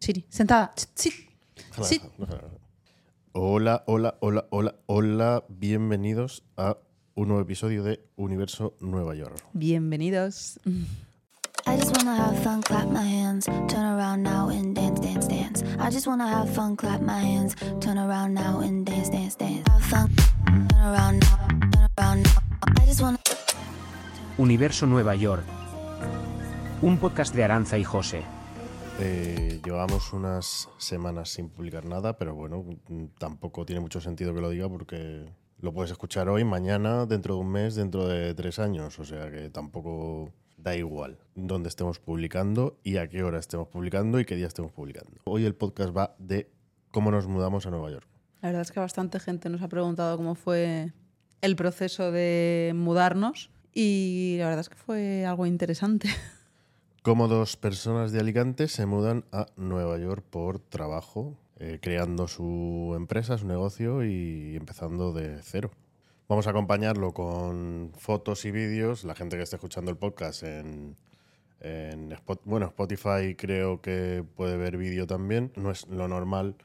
Siri, sentada. Sí. Sí. Hola, hola, hola, hola, hola. Bienvenidos a un nuevo episodio de Universo Nueva York. Bienvenidos. I just wanna have fun, clap my hands, turn around now and dance, dance, dance. I just wanna have fun, clap my hands, turn around now and dance, dance, dance. Have fun, turn around now, turn around now. I just wanna. Universo Nueva York. Un podcast de Aranza y José. Eh, llevamos unas semanas sin publicar nada, pero bueno, mm, tampoco tiene mucho sentido que lo diga porque lo puedes escuchar hoy, mañana, dentro de un mes, dentro de tres años. O sea que tampoco da igual dónde estemos publicando y a qué hora estemos publicando y qué día estemos publicando. Hoy el podcast va de cómo nos mudamos a Nueva York. La verdad es que bastante gente nos ha preguntado cómo fue el proceso de mudarnos y la verdad es que fue algo interesante. Cómo dos personas de Alicante se mudan a Nueva York por trabajo, eh, creando su empresa, su negocio y empezando de cero. Vamos a acompañarlo con fotos y vídeos. La gente que esté escuchando el podcast en, bueno, Spotify creo que puede ver vídeo también. No es lo normal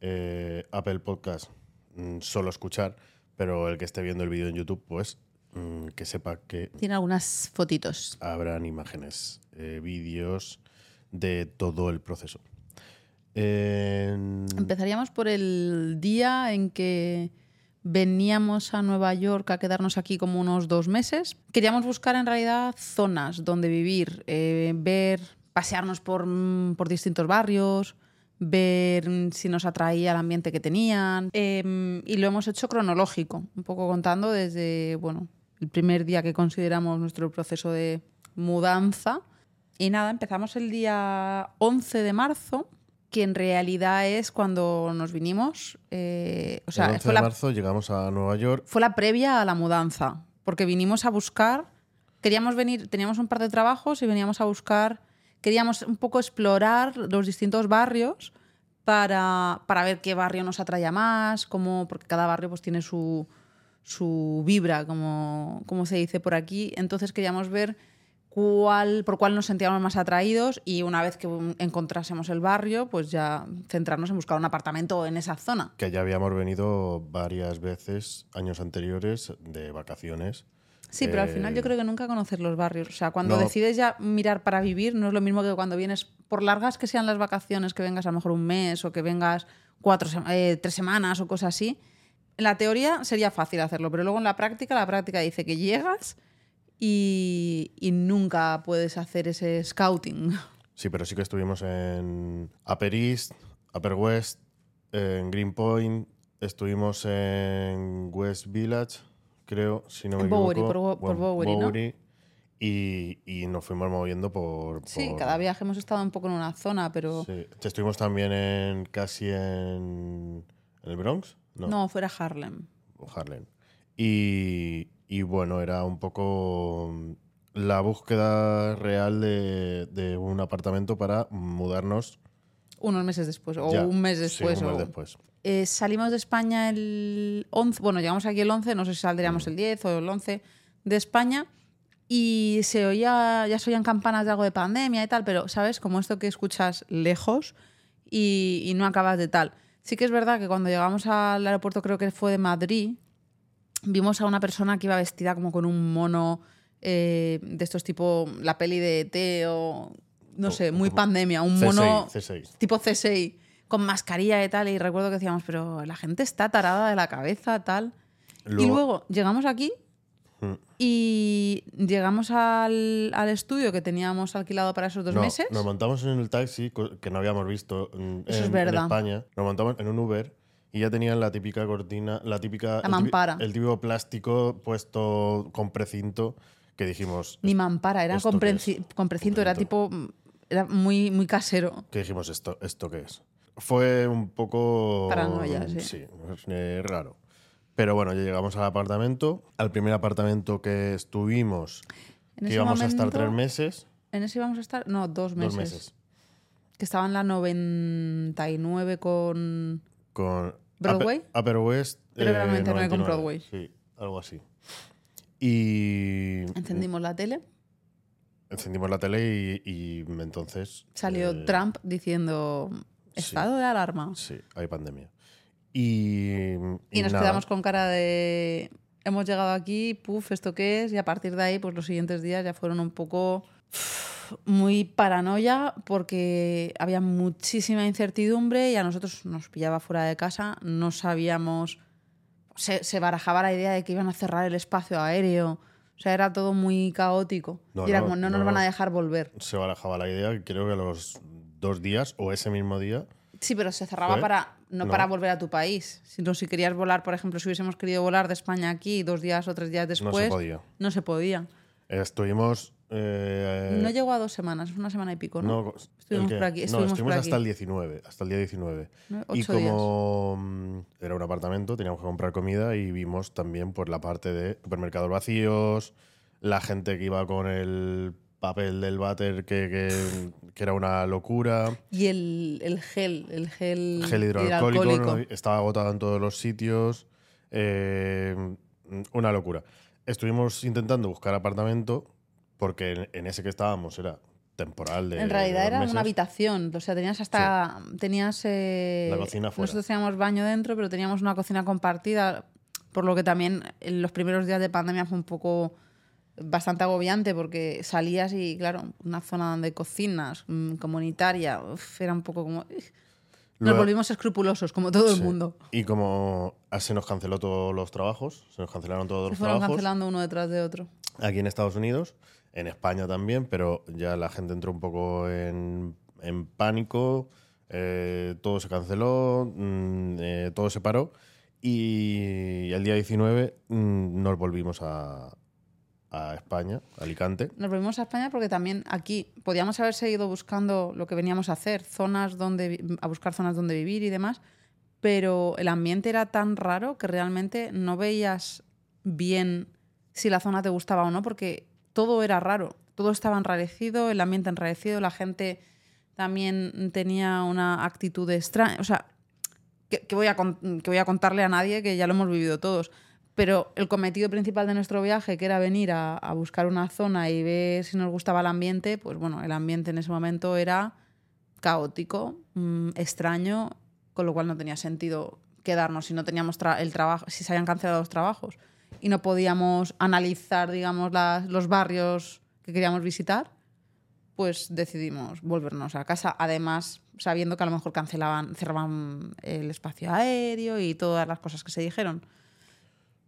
eh, Apple Podcast mm, solo escuchar, pero el que esté viendo el vídeo en YouTube, pues mm, que sepa que Tiene algunas fotitos. habrán imágenes, eh, vídeos de todo el proceso. En- Empezaríamos por el día en que veníamos a Nueva York a quedarnos aquí como unos dos meses. Queríamos buscar en realidad zonas donde vivir, eh, ver, pasearnos por, mm, por distintos barrios, ver mm, si nos atraía el ambiente que tenían. Eh, y lo hemos hecho cronológico, un poco contando desde bueno, el primer día que consideramos nuestro proceso de mudanza. Y nada, empezamos el día 11 de marzo, que en realidad es cuando nos vinimos. eh, o sea, el 11 fue de la, marzo llegamos a Nueva York. fue la previa a la mudanza, porque vinimos a buscar, queríamos venir, teníamos un par de trabajos y veníamos a buscar, queríamos un poco explorar los distintos barrios para, para ver qué barrio nos atraía más, cómo, porque cada barrio pues tiene su, su vibra, como, como se dice por aquí. Entonces queríamos ver cuál, por cuál nos sentíamos más atraídos y una vez que encontrásemos el barrio, pues ya centrarnos en buscar un apartamento en esa zona. que ya habíamos venido varias veces, años anteriores, de vacaciones. Sí, pero al Eh, final yo creo que nunca conocer los barrios. O sea, cuando no. decides ya mirar para vivir, no es lo mismo que cuando vienes, por largas que sean las vacaciones, que vengas a lo mejor un mes o que vengas cuatro, eh, tres semanas o cosas así. En la teoría sería fácil hacerlo, pero luego en la práctica, la práctica dice que llegas y, y nunca puedes hacer ese scouting. Sí, pero sí que estuvimos en Upper East, Upper West, en Greenpoint, estuvimos en West Village, creo, si no me En Bowery, equivoco. por Bo- por Bueno, Bowery, ¿no? Y, y nos fuimos moviendo por... Sí, cada viaje hemos estado un poco en una zona, pero Sí. Estuvimos también en casi en, en el Bronx, no, no, fuera Harlem. Harlem. Y, y bueno, era un poco la búsqueda real de, de un apartamento para mudarnos Unos meses después, o ya. un mes Sí, después. un mes o- después. Eh, salimos de España el 11, bueno, llegamos aquí el 11, no sé si saldríamos el 10 o el 11 de España y se oía, ya se oían campanas de algo de pandemia y tal, pero ¿sabes? Como esto que escuchas lejos y, y no acabas de tal. Sí que es verdad que cuando llegamos al aeropuerto, creo que fue de Madrid, vimos a una persona que iba vestida como con un mono eh, de estos tipo la peli de ET o no O- sé, muy pandemia, un C6, mono C6. tipo CSI, con mascarilla y tal, y recuerdo que decíamos, pero la gente está tarada de la cabeza, tal. y luego llegamos aquí Mm. y llegamos al, al estudio que teníamos alquilado para esos dos No, meses. Nos montamos en el taxi que no habíamos visto en, Eso es en- verdad. en España. Nos montamos en un Uber y ya tenían la típica cortina, la típica. el típi- mampara. El típico plástico puesto con precinto que dijimos. Ni mampara, era ¿Esto con, preci- con precinto, era tipo. Era muy, muy casero. que dijimos esto, ¿esto qué es? Fue un poco. Paranoia, sí. Sí, eh, raro. Pero bueno, ya llegamos al apartamento. Al primer apartamento que estuvimos, En que íbamos a estar tres meses. En ese íbamos a estar. No, dos meses. Dos meses. Que estaba en la 99 con. Con ¿Broadway? Upper, West. Creo que era 99 con 99, Broadway. Sí, algo así. Y. Encendimos la tele. encendimos la tele y, y entonces... Salió eh, Trump diciendo estado de alarma. Sí, hay pandemia. Y, Y nos nada, quedamos con cara de hemos llegado aquí, puf, ¿esto qué es? Y a partir de ahí, pues los siguientes días ya fueron un poco muy paranoia porque había muchísima incertidumbre y a nosotros nos pillaba fuera de casa, no sabíamos, se, se barajaba la idea de que iban a cerrar el espacio aéreo, o sea, era todo muy caótico. No, y era no, como, no nos no. van a dejar volver. Se barajaba la idea, que creo que a los dos días o ese mismo día Sí, pero se cerraba para no, No. para volver a tu país, sino si querías volar, por ejemplo, si hubiésemos querido volar de España aquí dos días o tres días después, podía. No se podía. estuvimos... eh, no llegó a dos semanas, una semana y pico, ¿no? No, Estuvimos por aquí, No, estuvimos por hasta aquí. el 19, hasta el día 19. ¿No? Y días. como era un apartamento, teníamos que comprar comida y vimos también por la parte de supermercados vacíos, la gente que iba con el papel del váter que, que- que era una locura, Y el, el gel, el gel, gel hidroalcohólico, estaba agotado en todos los sitios, eh, una locura. Estuvimos intentando buscar apartamento porque en, en ese que estábamos era temporal de En realidad de era meses. una habitación, o sea, tenías hasta. Tenías. eh, La cocina fuera. Nosotros teníamos baño dentro, pero teníamos una cocina compartida, por lo que también en los primeros días de pandemia fue un poco bastante agobiante porque salías y, claro, una zona donde cocinas, mm, comunitaria, uf, era un poco como. Nos volvimos escrupulosos, como todo el mundo. Y como ah, se nos canceló todos los trabajos, se nos cancelaron todos Se los fueron trabajos cancelando uno detrás de otro. aquí en Estados Unidos, en España también, pero ya la gente entró un poco en, en pánico, eh, todo se canceló, mm, eh, todo se paró y el día 19 mm, nos volvimos a, a España, Alicante. Nos volvimos a España porque también aquí podíamos haber seguido buscando lo que veníamos a hacer, zonas donde a buscar zonas donde vivir y demás, pero el ambiente era tan raro que realmente no veías bien si la zona te gustaba o no, porque todo era raro, todo estaba enrarecido, el ambiente enrarecido, la gente también tenía una actitud extraña, o sea, que, voy a, que voy a contarle a nadie que ya lo hemos vivido todos. Pero el cometido principal de nuestro viaje, que era venir a, buscar una zona y ver si nos gustaba el ambiente, pues bueno, el ambiente en ese momento era caótico, mm, extraño, con lo cual no tenía sentido quedarnos si no teníamos el trabajo, si se habían cancelado los trabajos y no podíamos analizar, digamos, los barrios que queríamos visitar, pues decidimos volvernos a casa. Además, sabiendo que a lo mejor cancelaban, cerraban el espacio aéreo y todas las cosas que se dijeron.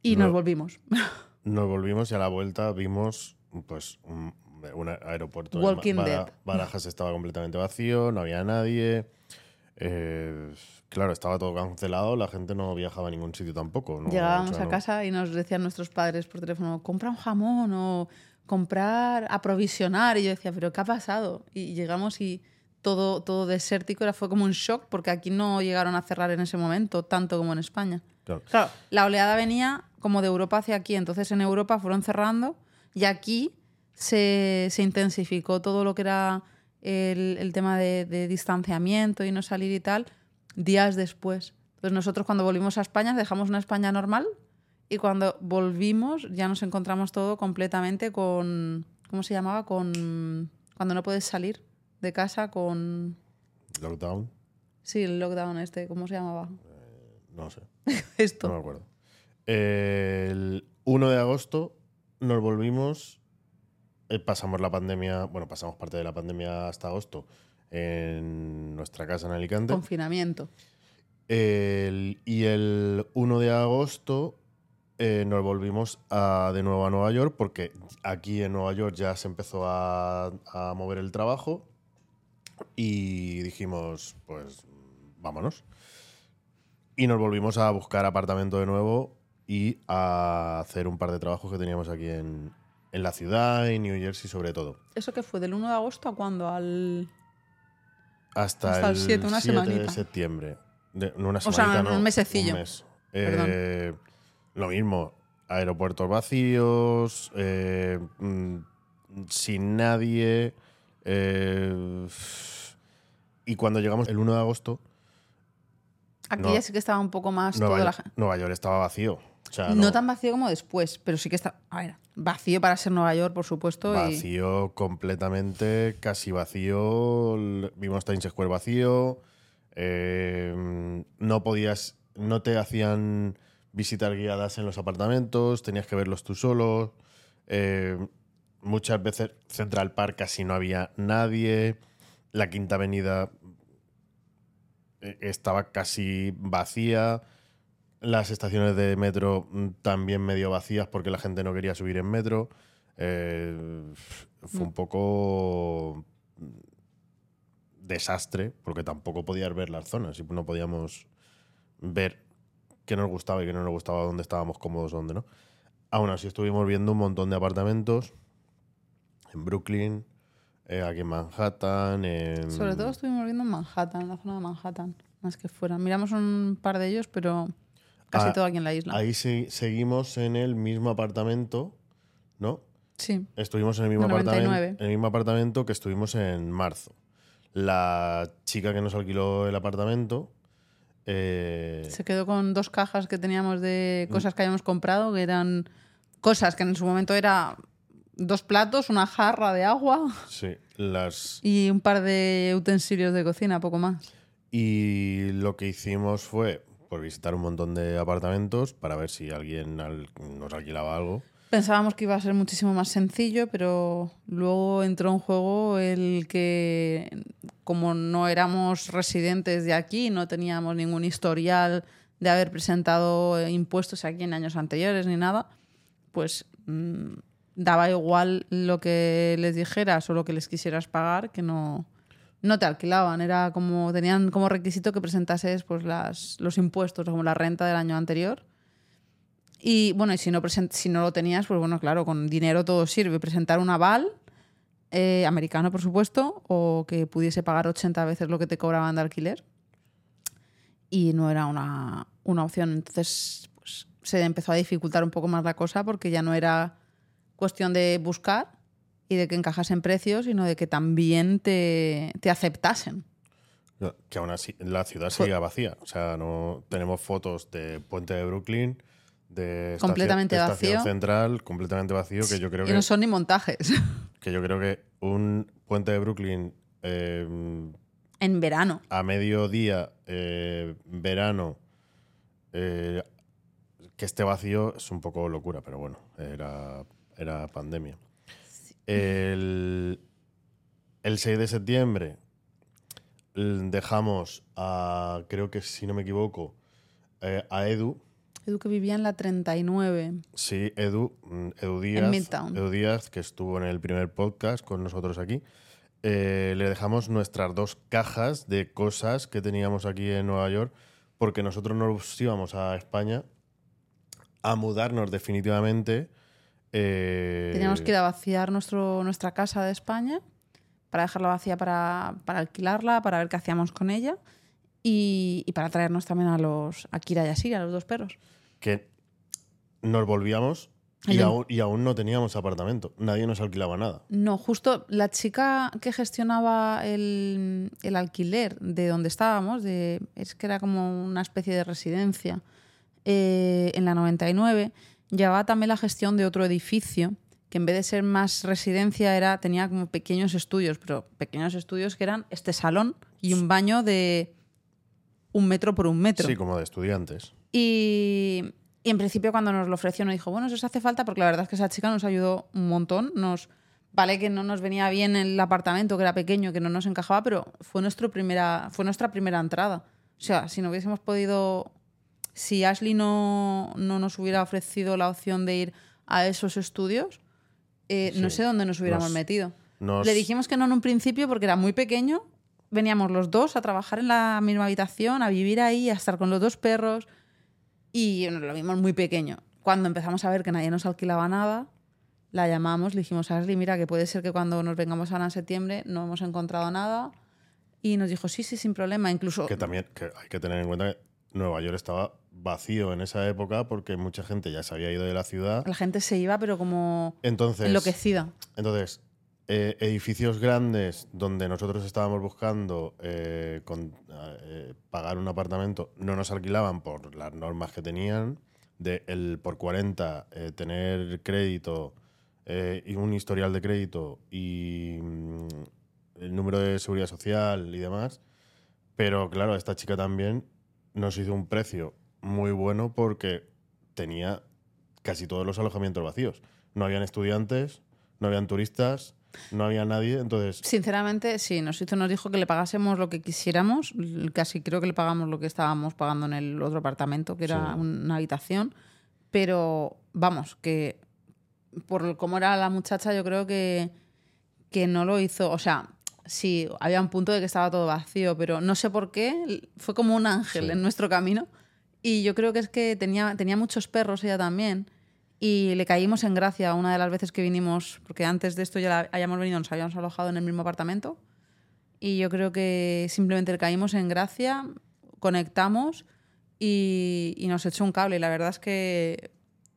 Y No. nos volvimos. Nos volvimos y a la vuelta vimos pues un, un aeropuerto Walking Dead. Barajas estaba completamente vacío, no había nadie. Eh, claro, estaba todo cancelado, la gente no viajaba a ningún sitio tampoco. ¿no? Llegábamos O sea, a no- casa y nos decían nuestros padres por teléfono, compra un jamón o comprar, aprovisionar. Y yo decía, ¿pero qué ha pasado? Y llegamos y todo, todo desértico, era, fue como un shock porque aquí no llegaron a cerrar en ese momento, tanto como en España. Claro. Claro, la oleada venía como de Europa hacia aquí, entonces en Europa fueron cerrando y aquí se, se intensificó todo lo que era el, el tema de, de distanciamiento y no salir y tal días después. Entonces nosotros cuando volvimos a España dejamos una España normal y cuando volvimos ya nos encontramos todo completamente con, ¿cómo se llamaba? Con cuando no puedes salir de casa con... Lockdown, Sí, el lockdown este, ¿cómo se llamaba? no sé, Esto. no me acuerdo. El 1 de agosto nos volvimos, eh, pasamos la pandemia, bueno, pasamos parte de la pandemia hasta agosto en nuestra casa en Alicante. Confinamiento. El- y el 1 de agosto eh, nos volvimos a- de nuevo a Nueva York porque aquí en Nueva York ya se empezó a, a mover el trabajo y dijimos, pues vámonos. Y nos volvimos a buscar apartamento de nuevo y a hacer un par de trabajos que teníamos aquí en, en la ciudad, en New Jersey sobre todo. ¿Eso qué fue? ¿Del 1 de agosto a cuándo? Al... Hasta, Hasta el el 7, una 7 de septiembre. De- no una sea, semanita, un no, mesecillo. Un mes. Perdón. Eh, lo mismo, aeropuertos vacíos, eh, mm, sin nadie. eh, y cuando llegamos el 1 de agosto, Aquí No. ya sí que estaba un poco más Nueva, toda la. Nueva York estaba vacío. O sea, No, no- tan vacío como después, pero sí que está. A ver, vacío para ser Nueva York, por supuesto. y- Vacío completamente, casi vacío. Vimos Times Square vacío. eh, no podías, no te hacían visitar guiadas en los apartamentos, tenías que verlos tú solo. eh, muchas veces Central Park casi no había nadie. La Quinta Avenida eh, estaba casi vacía. Las estaciones de metro mm, también medio vacías porque la gente no quería subir en metro. Eh, fue un poco mm, desastre porque tampoco podías ver las zonas y no podíamos ver qué nos gustaba y qué no nos gustaba, dónde estábamos cómodos, dónde no. Aún así estuvimos viendo un montón de apartamentos en Brooklyn, eh, aquí en Manhattan, en... Sobre todo estuvimos viendo en Manhattan, en la zona de Manhattan, más que fuera. Miramos un par de ellos, pero casi Ah, todo aquí en la isla. Ahí se- seguimos en el mismo apartamento, ¿no? Sí. Estuvimos en el mismo En apartamento, 99. en el mismo apartamento que estuvimos en marzo. La chica que nos alquiló el apartamento eh, Se quedó con dos cajas que teníamos de cosas que habíamos comprado, que eran cosas que en su momento era dos platos, una jarra de agua sí, las y un par de utensilios de cocina, poco más. y lo que hicimos fue por visitar un montón de apartamentos para ver si alguien al- nos alquilaba algo. Pensábamos que iba a ser muchísimo más sencillo, pero luego entró en juego el que, como no éramos residentes de aquí, no teníamos ningún historial de haber presentado impuestos aquí en años anteriores ni nada, pues mm, daba igual lo que les dijeras o lo que les quisieras pagar, que no, no te alquilaban. Era como, tenían como requisito que presentases pues, las, los impuestos, como la renta del año anterior. Y bueno, y si no, present- si no lo tenías, pues bueno, claro, con dinero todo sirve. Presentar un aval, eh, americano por supuesto, o que pudiese pagar 80 veces lo que te cobraban de alquiler. Y no era una, una opción. Entonces pues, se empezó a dificultar un poco más la cosa porque ya no era cuestión de buscar y de que encajasen precios, sino de que también te, te aceptasen. No, Que aún así la ciudad seguía vacía. O sea, no tenemos fotos de Puente de Brooklyn, de estación- Completamente de estación vacío. central, completamente vacío, que yo creo y que no son ni montajes. que yo creo que un puente de Brooklyn eh, en verano. a mediodía, eh, verano, eh, que esté vacío es un poco locura, pero bueno, era, era pandemia. El, el 6 de septiembre dejamos a, creo que si no me equivoco, eh, a Edu, Edu que vivía en la 39. Sí, Edu, mm, Edu Díaz, Midtown. Edu Díaz, que estuvo en el primer podcast con nosotros aquí. Eh, le dejamos nuestras dos cajas de cosas que teníamos aquí en Nueva York, porque nosotros nos íbamos a España a mudarnos definitivamente. Eh, Teníamos que ir a vaciar nuestro, nuestra casa de España para dejarla vacía para, para alquilarla, para ver qué hacíamos con ella y, y para traernos también a los a Kira y a Siri, a los dos perros. que nos volvíamos y El- aún, y aún no teníamos apartamento. Nadie nos alquilaba nada. No, justo la chica que gestionaba el, el alquiler de donde estábamos, de, es que era como una especie de residencia, eh, en la 99, llevaba también la gestión de otro edificio que en vez de ser más residencia era tenía como pequeños estudios, pero pequeños estudios que eran este salón y un baño de un metro por un metro. Sí, como de estudiantes. Y, y en principio cuando nos lo ofreció nos dijo, bueno, eso os hace falta porque la verdad es que esa chica nos ayudó un montón. Nos, vale que no nos venía bien el apartamento, que era pequeño, que no nos encajaba, pero fue, nuestro primera, fue nuestra primera entrada. O sea, si no hubiésemos podido, si Ashley no, no nos hubiera ofrecido la opción de ir a esos estudios, eh, no Sí. sé dónde nos hubiéramos Nos- metido. Nos- Le dijimos que no en un principio porque era muy pequeño. Veníamos los dos a trabajar en la misma habitación, a vivir ahí, a estar con los dos perros. Y nos lo vimos muy pequeño. Cuando empezamos a ver que nadie nos alquilaba nada, la llamamos, le dijimos a Ashley, mira, que puede ser que cuando nos vengamos ahora en septiembre no hemos encontrado nada. Y nos dijo, sí, sí, sin problema. Incluso Que también que hay que tener en cuenta que Nueva York estaba vacío en esa época porque mucha gente ya se había ido de la ciudad. la gente se iba, pero como Entonces, enloquecida. entonces eh, edificios grandes donde nosotros estábamos buscando eh, con- eh, pagar un apartamento no nos alquilaban por las normas que tenían, de el por 40 eh, tener crédito y un historial de crédito y mm, el número de seguridad social y demás. Pero claro, esta chica también nos hizo un precio muy bueno porque tenía casi todos los alojamientos vacíos. No habían estudiantes, no habían turistas, no había nadie, entonces Sinceramente, sí, nos hizo, nos dijo que le pagásemos lo que quisiéramos. Casi creo que le pagamos lo que estábamos pagando en el otro apartamento, que era Sí. una habitación. Pero vamos, que por cómo era la muchacha, yo creo que, que no lo hizo. O sea, sí, había un punto de que estaba todo vacío, pero no sé por qué. Fue como un ángel Sí. en nuestro camino. Y yo creo que es que tenía, tenía muchos perros ella también. Y le caímos en gracia una de las veces que vinimos, porque antes de esto ya la- hayamos venido, nos habíamos alojado en el mismo apartamento. Y yo creo que simplemente le caímos en gracia, conectamos y, y nos echó un cable. Y la verdad es que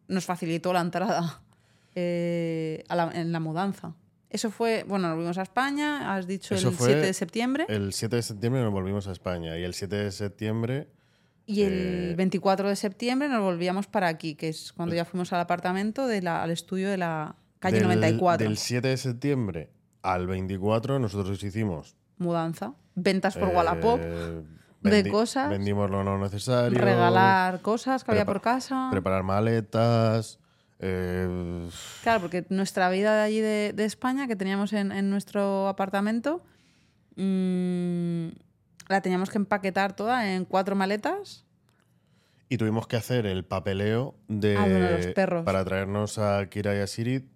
nos facilitó la entrada eh, a la- en la mudanza. Eso fue, bueno, nos volvimos a España, has dicho Eso el fue 7 de septiembre. el 7 de septiembre nos volvimos a España y el 7 de septiembre Y el Eh, 24 de septiembre nos volvíamos para aquí, que es cuando ya fuimos al apartamento, de la- al estudio de la calle del, 94. del 7 de septiembre al 24 nosotros hicimos Mudanza. Ventas por eh, Wallapop. de cosas. Vendimos lo no necesario. Regalar cosas que había por casa. Preparar maletas. eh, Claro, porque nuestra vida de allí de, de España, que teníamos en, en nuestro apartamento, mm, la teníamos que empaquetar toda en cuatro maletas. y tuvimos que hacer el papeleo de, Ah, bueno, los perros. para traernos a Kira y a Siri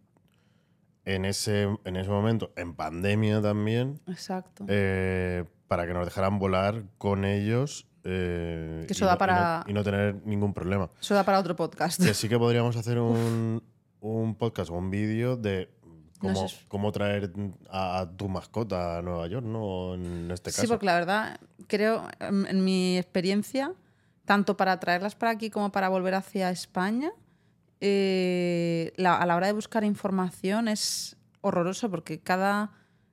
en ese, en ese momento, en pandemia también, Exacto. eh, para que nos dejaran volar con ellos. eh, Que eso y da no- y no- para- y no tener ningún problema. Eso da para otro podcast. Que sí que podríamos hacer un, un podcast o un vídeo de No cómo, sé. cómo traer a, a tu mascota a Nueva York, ¿no? En este caso. Sí, porque la verdad, creo, en, en mi experiencia, tanto para traerlas para aquí como para volver hacia España, eh, la- a la hora de buscar información es horroroso porque cada,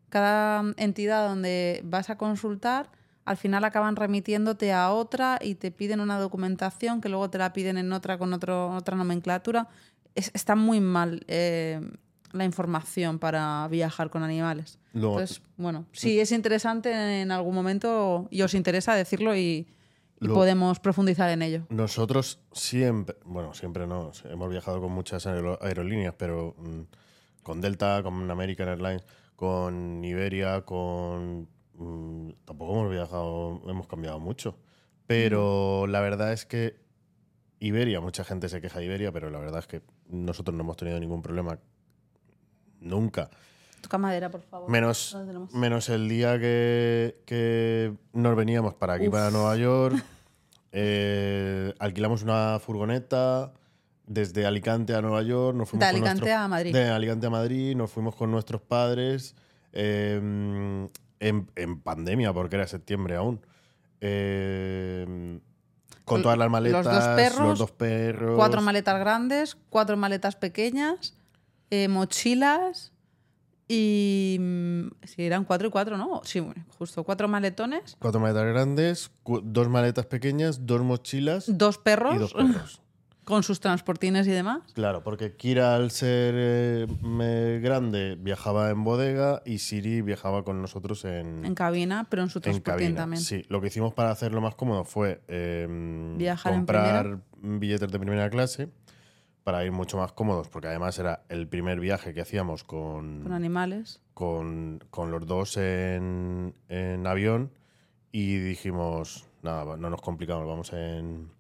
cada entidad donde vas a consultar, al final acaban remitiéndote a otra y te piden una documentación que luego te la piden en otra con otro, otra nomenclatura. Es- está muy mal eh, la información para viajar con animales. Entonces, bueno, si es interesante en algún momento y os interesa decirlo y, y Lo- podemos profundizar en ello. Nosotros siempre, bueno, siempre no, hemos viajado con muchas aero- aerolíneas, pero mm, con Delta, con American Airlines, con Iberia, con... mm, tampoco hemos viajado, hemos cambiado mucho. Pero la verdad es que Iberia, mucha gente se queja de Iberia, pero la verdad es que nosotros no hemos tenido ningún problema nunca. Toca madera, por favor. Menos, menos el día que, que nos veníamos para aquí, Uf. para Nueva York. eh, alquilamos una furgoneta desde Alicante a Nueva York. Nos fuimos De con Alicante nuestros- a Madrid. De Alicante a Madrid. Nos fuimos con nuestros padres eh, en, en pandemia, porque era septiembre aún. Eh, con todas las los maletas, dos perros, los dos perros. Cuatro maletas grandes, cuatro maletas pequeñas, eh, mochilas y... mm, Sí, eran cuatro y cuatro, ¿no? Sí, bueno, justo. Cuatro maletones, Cuatro maletas grandes, cu- dos maletas pequeñas, dos mochilas dos perros y dos perros. con sus transportines y demás. Claro, porque Kira al ser eh, grande viajaba en bodega y Siri viajaba con nosotros en, En cabina, pero en su en transportín cabina. también. Sí, lo que hicimos para hacerlo más cómodo fue eh, Viajar en comprar billetes de primera clase para ir mucho más cómodos, porque además era el primer viaje que hacíamos con, Con animales. con, con los dos en, en avión y dijimos, nada, no nos complicamos, vamos en... en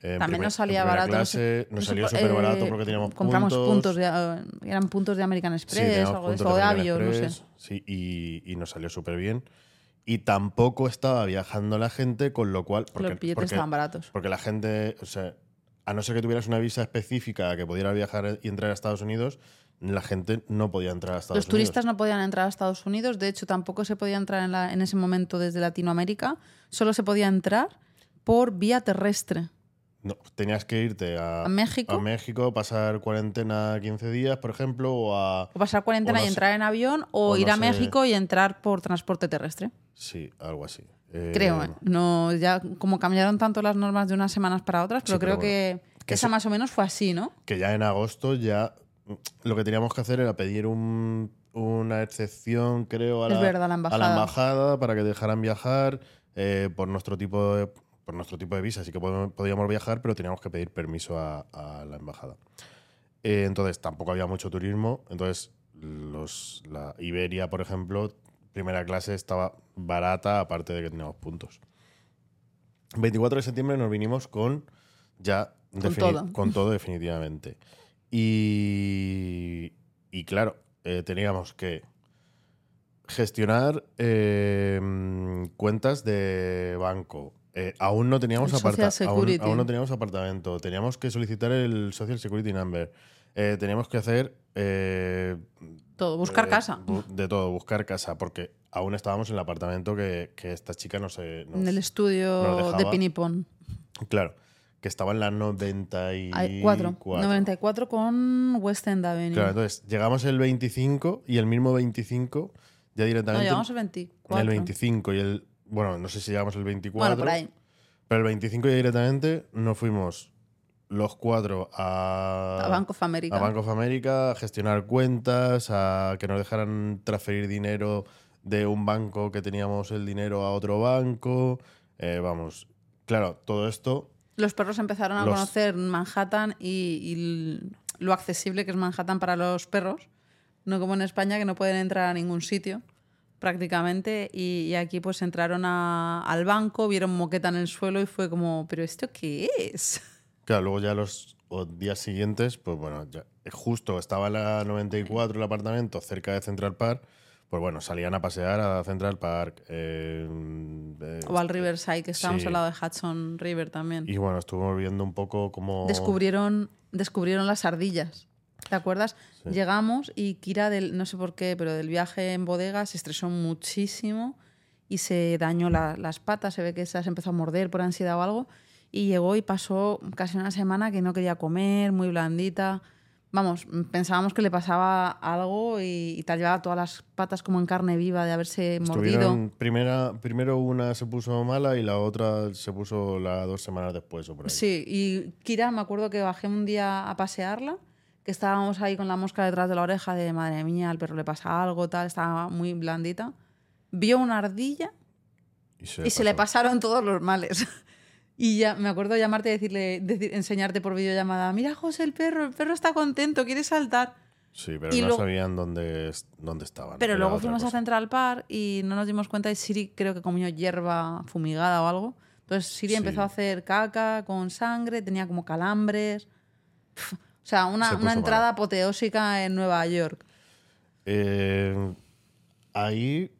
También primer- nos salía en barato. clase, no nos sé salió súper barato eh, porque teníamos Compramos puntos. puntos, de, eh, eran puntos de American Sí, Express teníamos o algo de eso, de American Avio, no sé. Sí, y, y nos salió súper bien. Y tampoco estaba viajando la gente, con lo cual. Porque, Los billetes porque- estaban baratos. porque la gente, o sea, a no ser que tuvieras una visa específica que pudiera viajar y entrar a Estados Unidos, la gente no podía entrar a Estados Los Unidos. turistas no podían entrar a Estados Unidos, de hecho tampoco se podía entrar en, la- en ese momento desde Latinoamérica, solo se podía entrar por vía terrestre. No, tenías que irte a, ¿A México? a México, pasar cuarentena 15 días, por ejemplo, o a... O pasar cuarentena O no y entrar en avión o, O ir no a sé. México y entrar por transporte terrestre. Sí, algo así. Eh, Creo, ¿eh? No, ya como cambiaron tanto las normas de unas semanas para otras, pero Sí, pero creo que, Que esa más o menos fue así, ¿no? Que ya en agosto ya mm, lo que teníamos que hacer era pedir un- una excepción, creo, a la, verdad, la a embajada. embajada para que dejaran viajar eh, por nuestro tipo de por nuestro tipo de visa. Así que podíamos, podíamos viajar, pero teníamos que pedir permiso a, a la embajada. Eh, entonces tampoco había mucho turismo. Entonces los, la Iberia, por ejemplo, primera clase estaba barata, aparte de que teníamos puntos. 24 de septiembre nos vinimos con ya Con todo. con todo definitivamente. Y, y claro, eh, teníamos que gestionar eh, cuentas de banco. Eh, aún no teníamos aparta- aún, no teníamos apartamento. Teníamos que solicitar el Social Security Number. Eh, teníamos que hacer Todo, buscar eh, casa. bu- De todo, buscar casa, porque aún estábamos en el apartamento que, que esta chica no se. nos- en el estudio de. Pinipón. Claro, que estaba en la 94. Hay cuatro. 94 con West End Avenue. Claro, entonces llegamos el 25 y el mismo 25 ya no, directamente. llegamos el en 24. el 25 y el. Bueno, no sé si llegamos el 24. Bueno, por ahí. Pero el 25 ya directamente nos fuimos los cuatro a. A Bank of America. a Bank of America, a gestionar cuentas, a que nos dejaran transferir dinero de un banco que teníamos el dinero a otro banco. Eh, vamos, claro, todo esto, Los perros empezaron a Los- conocer Manhattan y, y lo accesible que es Manhattan para los perros. No como en España, que no pueden entrar a ningún sitio prácticamente. Y, y aquí pues entraron a- al banco, vieron moqueta en el suelo y fue como, ¿pero esto qué es? Claro, luego ya los días siguientes, pues bueno, ya, justo estaba la 94 el apartamento cerca de Central Park, pues bueno, salían a pasear a Central Park. eh, eh, O al Riverside, que estábamos Sí. al lado de Hudson River también. Y bueno, estuvimos viendo un poco cómo... descubrieron, descubrieron las ardillas. ¿Te acuerdas? Sí. Llegamos y Kira, del, no sé por qué, pero del viaje en bodega se estresó muchísimo y se dañó la- las patas. Se ve que se las empezó a morder por ansiedad o algo. Y llegó y pasó casi una semana que no quería comer, muy blandita. Vamos, pensábamos que le pasaba algo y, y tal, llevaba todas las patas como en carne viva de haberse mordido. Primera, primero una se puso mala y la otra se puso la dos semanas después o por ahí. Sí, y Kira, me acuerdo que bajé un día a pasearla, que estábamos ahí con la mosca detrás de la oreja de madre mía, al perro le pasa algo, tal, estaba muy blandita. Vio una ardilla Y se, y se le pasaron todos los males. Y ya me acuerdo llamarte y decirle, decir- enseñarte por videollamada, mira José, el perro, el perro está contento, quiere saltar. Sí, pero y no luego- sabían dónde, dónde estaban. Pero luego fuimos a. Central Park y no nos dimos cuenta y Siri creo que comió hierba fumigada o algo. Entonces Siri Sí. empezó a hacer caca con sangre, tenía como calambres. O sea, una, Se una entrada apoteósica en Nueva York. Eh, ahí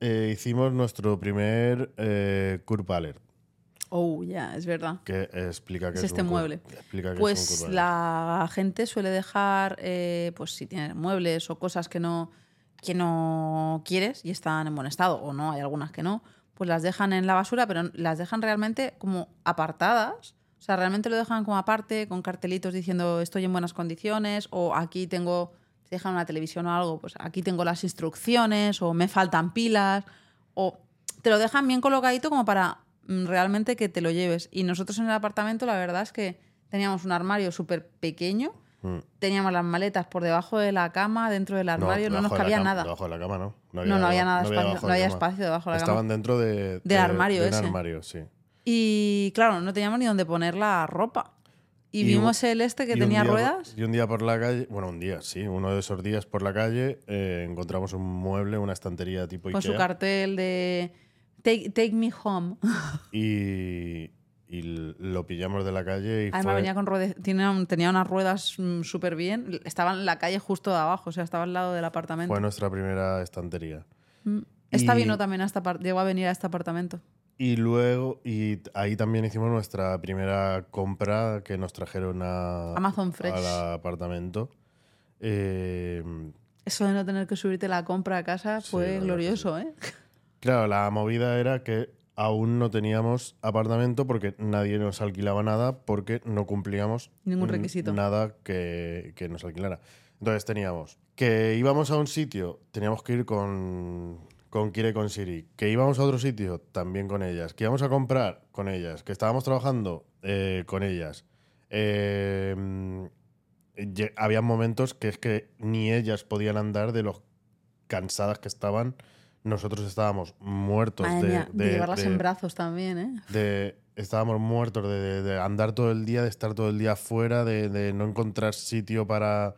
eh, hicimos nuestro primer eh, curb alert, Oh, ya, es verdad. que explica que Es es, este un mueble. es un Pues la gente suele dejar, eh, pues si tienes muebles o cosas que no, que no quieres y están en buen estado, o no, hay algunas que no, pues las dejan en la basura, pero las dejan realmente como apartadas. O sea, realmente lo dejan como aparte, con cartelitos diciendo estoy en buenas condiciones, o aquí tengo, si dejan una televisión o algo, pues aquí tengo las instrucciones, o me faltan pilas, o te lo dejan bien colocadito como para realmente que te lo lleves. Y nosotros en el apartamento, la verdad es que teníamos un armario súper pequeño, Mm. teníamos las maletas por debajo de la cama, dentro del armario, no, nos de cabía nada. Debajo de la cama, ¿no? No, no había nada espacio, debajo no había espacio debajo de la Estaban cama. dentro de, Del de- armario de un ese. armario, sí. Y claro, no teníamos ni dónde poner la ropa. Y, Y vimos un- el este que tenía día ruedas. Y un día por la calle, bueno, un día, sí, uno de esos días por la calle, eh, encontramos un mueble, una estantería tipo con su Ikea. cartel de take, take me home. y, lo pillamos de la calle y Además fue, venía con ruedas, tenía, un- tenía unas ruedas mm, súper bien. Estaba en la calle justo de abajo, o sea, estaba al lado del apartamento. fue nuestra primera estantería. Mm. Esta y- vino también a esta llegó a venir a este apartamento. Y luego, y ahí también hicimos nuestra primera compra que nos trajeron a, Amazon Fresh. al apartamento. Eh, Eso de no tener que subirte la compra a casa fue glorioso, ¿eh? Claro, la movida era que aún no teníamos apartamento porque nadie nos alquilaba nada porque no cumplíamos Ningún requisito. nada que, que nos alquilara. Entonces teníamos que íbamos a un sitio, teníamos que ir con, con Kira y con Siri. Que íbamos a otro sitio, también con ellas. Que íbamos a comprar con ellas. Que estábamos trabajando eh, con ellas. Eh, había momentos que es que ni ellas podían andar de los cansadas que estaban. Nosotros estábamos muertos Madre de, mía, de de- llevarlas de- en brazos también, ¿eh? de- estábamos muertos de, andar todo el día, de estar todo el día afuera, de, no encontrar sitio para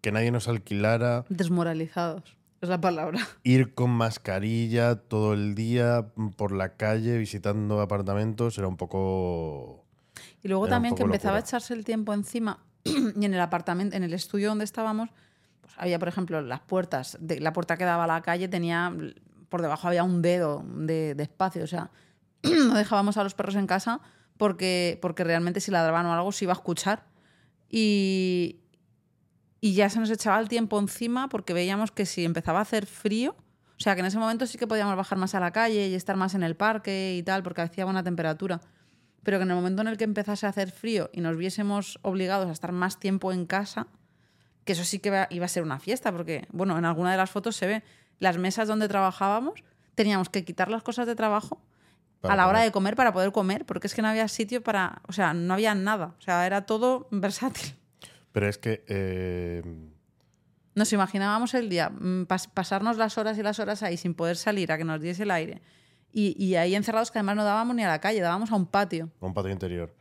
que nadie nos alquilara, Desmoralizados, es la palabra. ir con mascarilla todo el día mm, por la calle visitando apartamentos, era un poco... Y luego también que empezaba a echarse el tiempo encima y en el apartamento, en el estudio donde estábamos, pues había, por ejemplo, las puertas, de, la puerta que daba a la calle tenía, por debajo había un dedo de, espacio, o sea, no dejábamos a los perros en casa porque, porque realmente si ladraban o algo se iba a escuchar. Y, y ya se nos echaba el tiempo encima porque veíamos que si empezaba a hacer frío, o sea, que en ese momento sí que podíamos bajar más a la calle y estar más en el parque y tal, porque hacía buena temperatura. Pero que en el momento en el que empezase a hacer frío y nos viésemos obligados a estar más tiempo en casa, que eso sí que iba a ser una fiesta, porque, bueno, en alguna de las fotos se ve las mesas donde trabajábamos, teníamos que quitar las cosas de trabajo Para a la hora comer. de comer para poder comer, porque es que no había sitio para, o sea, no había nada, o sea, era todo versátil. Pero es que... eh, Nos imaginábamos el día, mm, pas- pasarnos las horas y las horas ahí sin poder salir a que nos diese el aire. Y, y ahí encerrados que además no dábamos ni a la calle, dábamos a un patio. a un patio interior.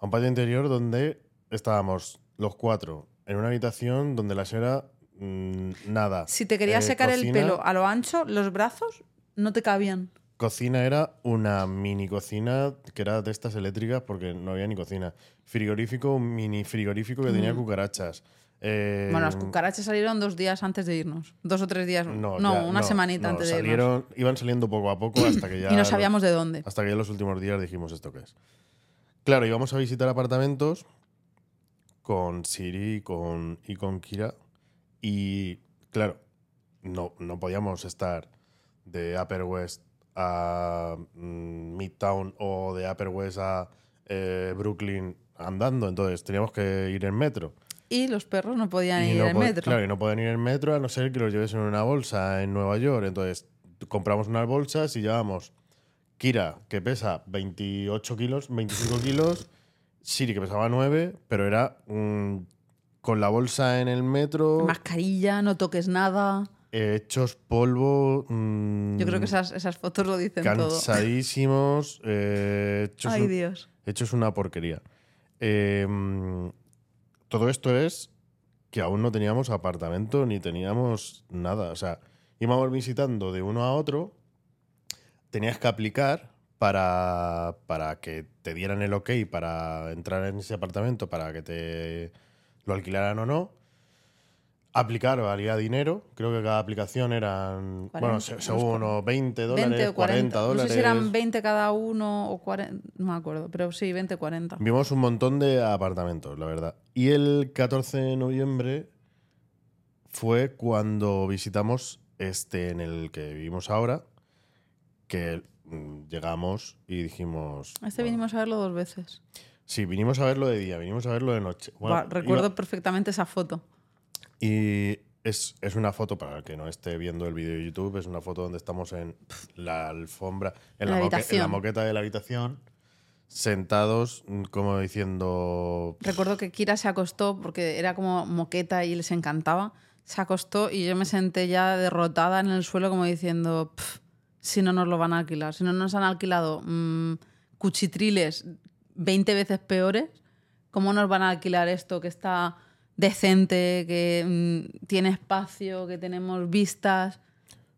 A un patio interior donde estábamos los cuatro en una habitación donde la era mm, nada. Si te querías Eh, secar el pelo a lo ancho, los brazos no te cabían. Cocina era una mini cocina que era de estas eléctricas porque no había ni cocina. Frigorífico, un mini frigorífico que tenía cucarachas. Eh, Bueno, las cucarachas salieron dos días antes de irnos. Dos o tres días. No, ya, una semanita no, antes de irnos. Iban saliendo poco a poco hasta que ya. Y no sabíamos de dónde. Hasta que ya los últimos días dijimos esto qué es. Claro, íbamos a visitar apartamentos con Siri y con, y con Kira. Y claro, no, no podíamos estar de Upper West a mm, Midtown o de Upper West a eh, Brooklyn andando. Entonces teníamos que ir en metro. Y los perros no podían Y ir no en metro. Claro, y no pueden ir en metro a no ser que los lleves en una bolsa en Nueva York. Entonces, compramos unas bolsas y llevamos Kira, que pesa 28 kilos, 25 kilos, Siri, que pesaba 9, pero era mm, con la bolsa en el metro, Mascarilla, no toques nada. hechos polvo, mm, Yo creo que esas, esas fotos lo dicen todo. cansadísimos, eh, hechos, Ay, un- Dios. hechos una porquería. Eh, todo esto es que aún no teníamos apartamento ni teníamos nada. O sea, íbamos visitando de uno a otro, tenías que aplicar para, para que te dieran el ok para entrar en ese apartamento, para que te lo alquilaran o no. Aplicar valía dinero, creo que cada aplicación eran, 40, bueno, se- unos según o 20 dólares, 20 o 40. dólares. No sé si eran 20 cada uno o 40. No me acuerdo, pero sí, 20 o 40. Vimos un montón de apartamentos, la verdad. Y el 14 de noviembre fue cuando visitamos este en el que vivimos ahora, que mm, llegamos y dijimos... Este bueno, vinimos a verlo dos veces. Sí, vinimos a verlo de día, vinimos a verlo de noche. Bueno, recuerdo iba- perfectamente esa foto. y es, es una foto, para el que no esté viendo el vídeo de YouTube, es una foto donde estamos en la alfombra, en, La la, moque- en la habitación. moqueta de la habitación, sentados, como diciendo... Recuerdo que Kira se acostó porque era como moqueta y les encantaba. Se acostó y yo me senté ya derrotada en el suelo como diciendo, "Pf, si no nos lo van a alquilar, si no nos han alquilado mm, cuchitriles 20 veces peores, ¿cómo nos van a alquilar esto que está decente, que mm, tiene espacio, que tenemos vistas?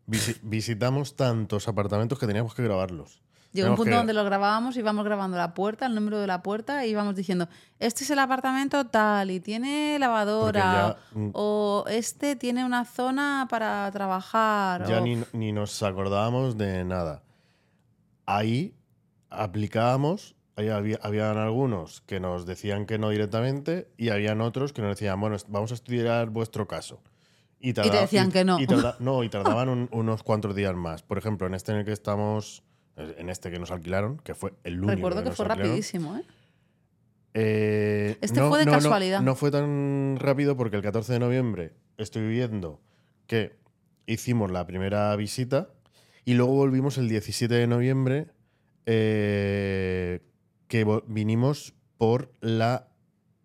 Visi- visitamos tantos apartamentos que teníamos que grabarlos. Llegó un punto que- donde lo grabábamos, íbamos grabando la puerta, el número de la puerta, y íbamos diciendo, este es el apartamento tal, y tiene lavadora, ya, mm, o este tiene una zona para trabajar. Ya o- ni, ni nos acordábamos de nada. Ahí aplicábamos, había, habían algunos que nos decían que no directamente y habían otros que nos decían, bueno, vamos a estudiar vuestro caso. Y, te decían que no. Y tarda- no, y tardaban un- unos cuantos días más. Por ejemplo, en este en el que estamos, en este que nos alquilaron, que fue el único Recuerdo que fue alquilaron. rapidísimo, ¿eh? Eh, Este fue de no, casualidad. No, fue tan rápido porque el 14 de noviembre estoy viendo que hicimos la primera visita y luego volvimos el 17 de noviembre eh, que vinimos por la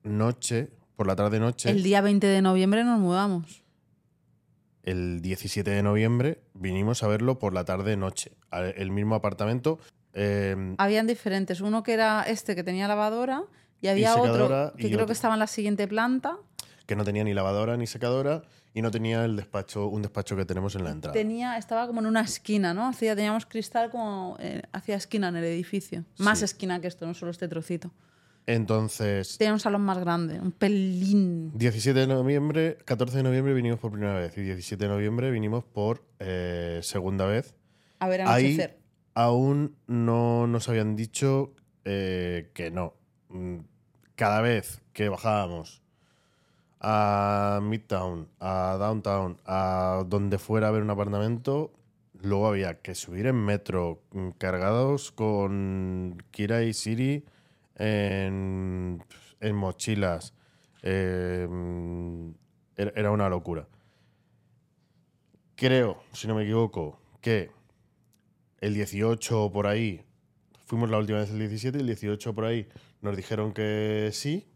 noche, por la tarde-noche. El día 20 de noviembre nos mudamos. el 17 de noviembre vinimos a verlo por la tarde-noche. El mismo apartamento. eh, Habían diferentes. Uno que era este que tenía lavadora y había secadora otro que creo otro. que estaba en la siguiente planta. que no tenía ni lavadora ni secadora y no tenía el despacho, un despacho que tenemos en la entrada. Tenía, estaba como en una esquina, ¿no? Hacía, teníamos cristal como eh, hacía esquina en el edificio. Más Sí. esquina que esto, no solo este trocito. Entonces, Tenía un salón más grande, un pelín. 17 de noviembre, 14 de noviembre vinimos por primera vez y 17 de noviembre vinimos por eh, segunda vez. A ver, Ahí anochecer. aún no nos habían dicho eh, que no. Mm, Cada vez que bajábamos a Midtown, a Downtown, a donde fuera a ver un apartamento, luego había que subir en metro mm, cargados con Kira y Siri en, en mochilas. Mm, era una locura. Creo, si no me equivoco, que el 18 o por ahí, fuimos la última vez el 17, el 18 por ahí nos dijeron que sí,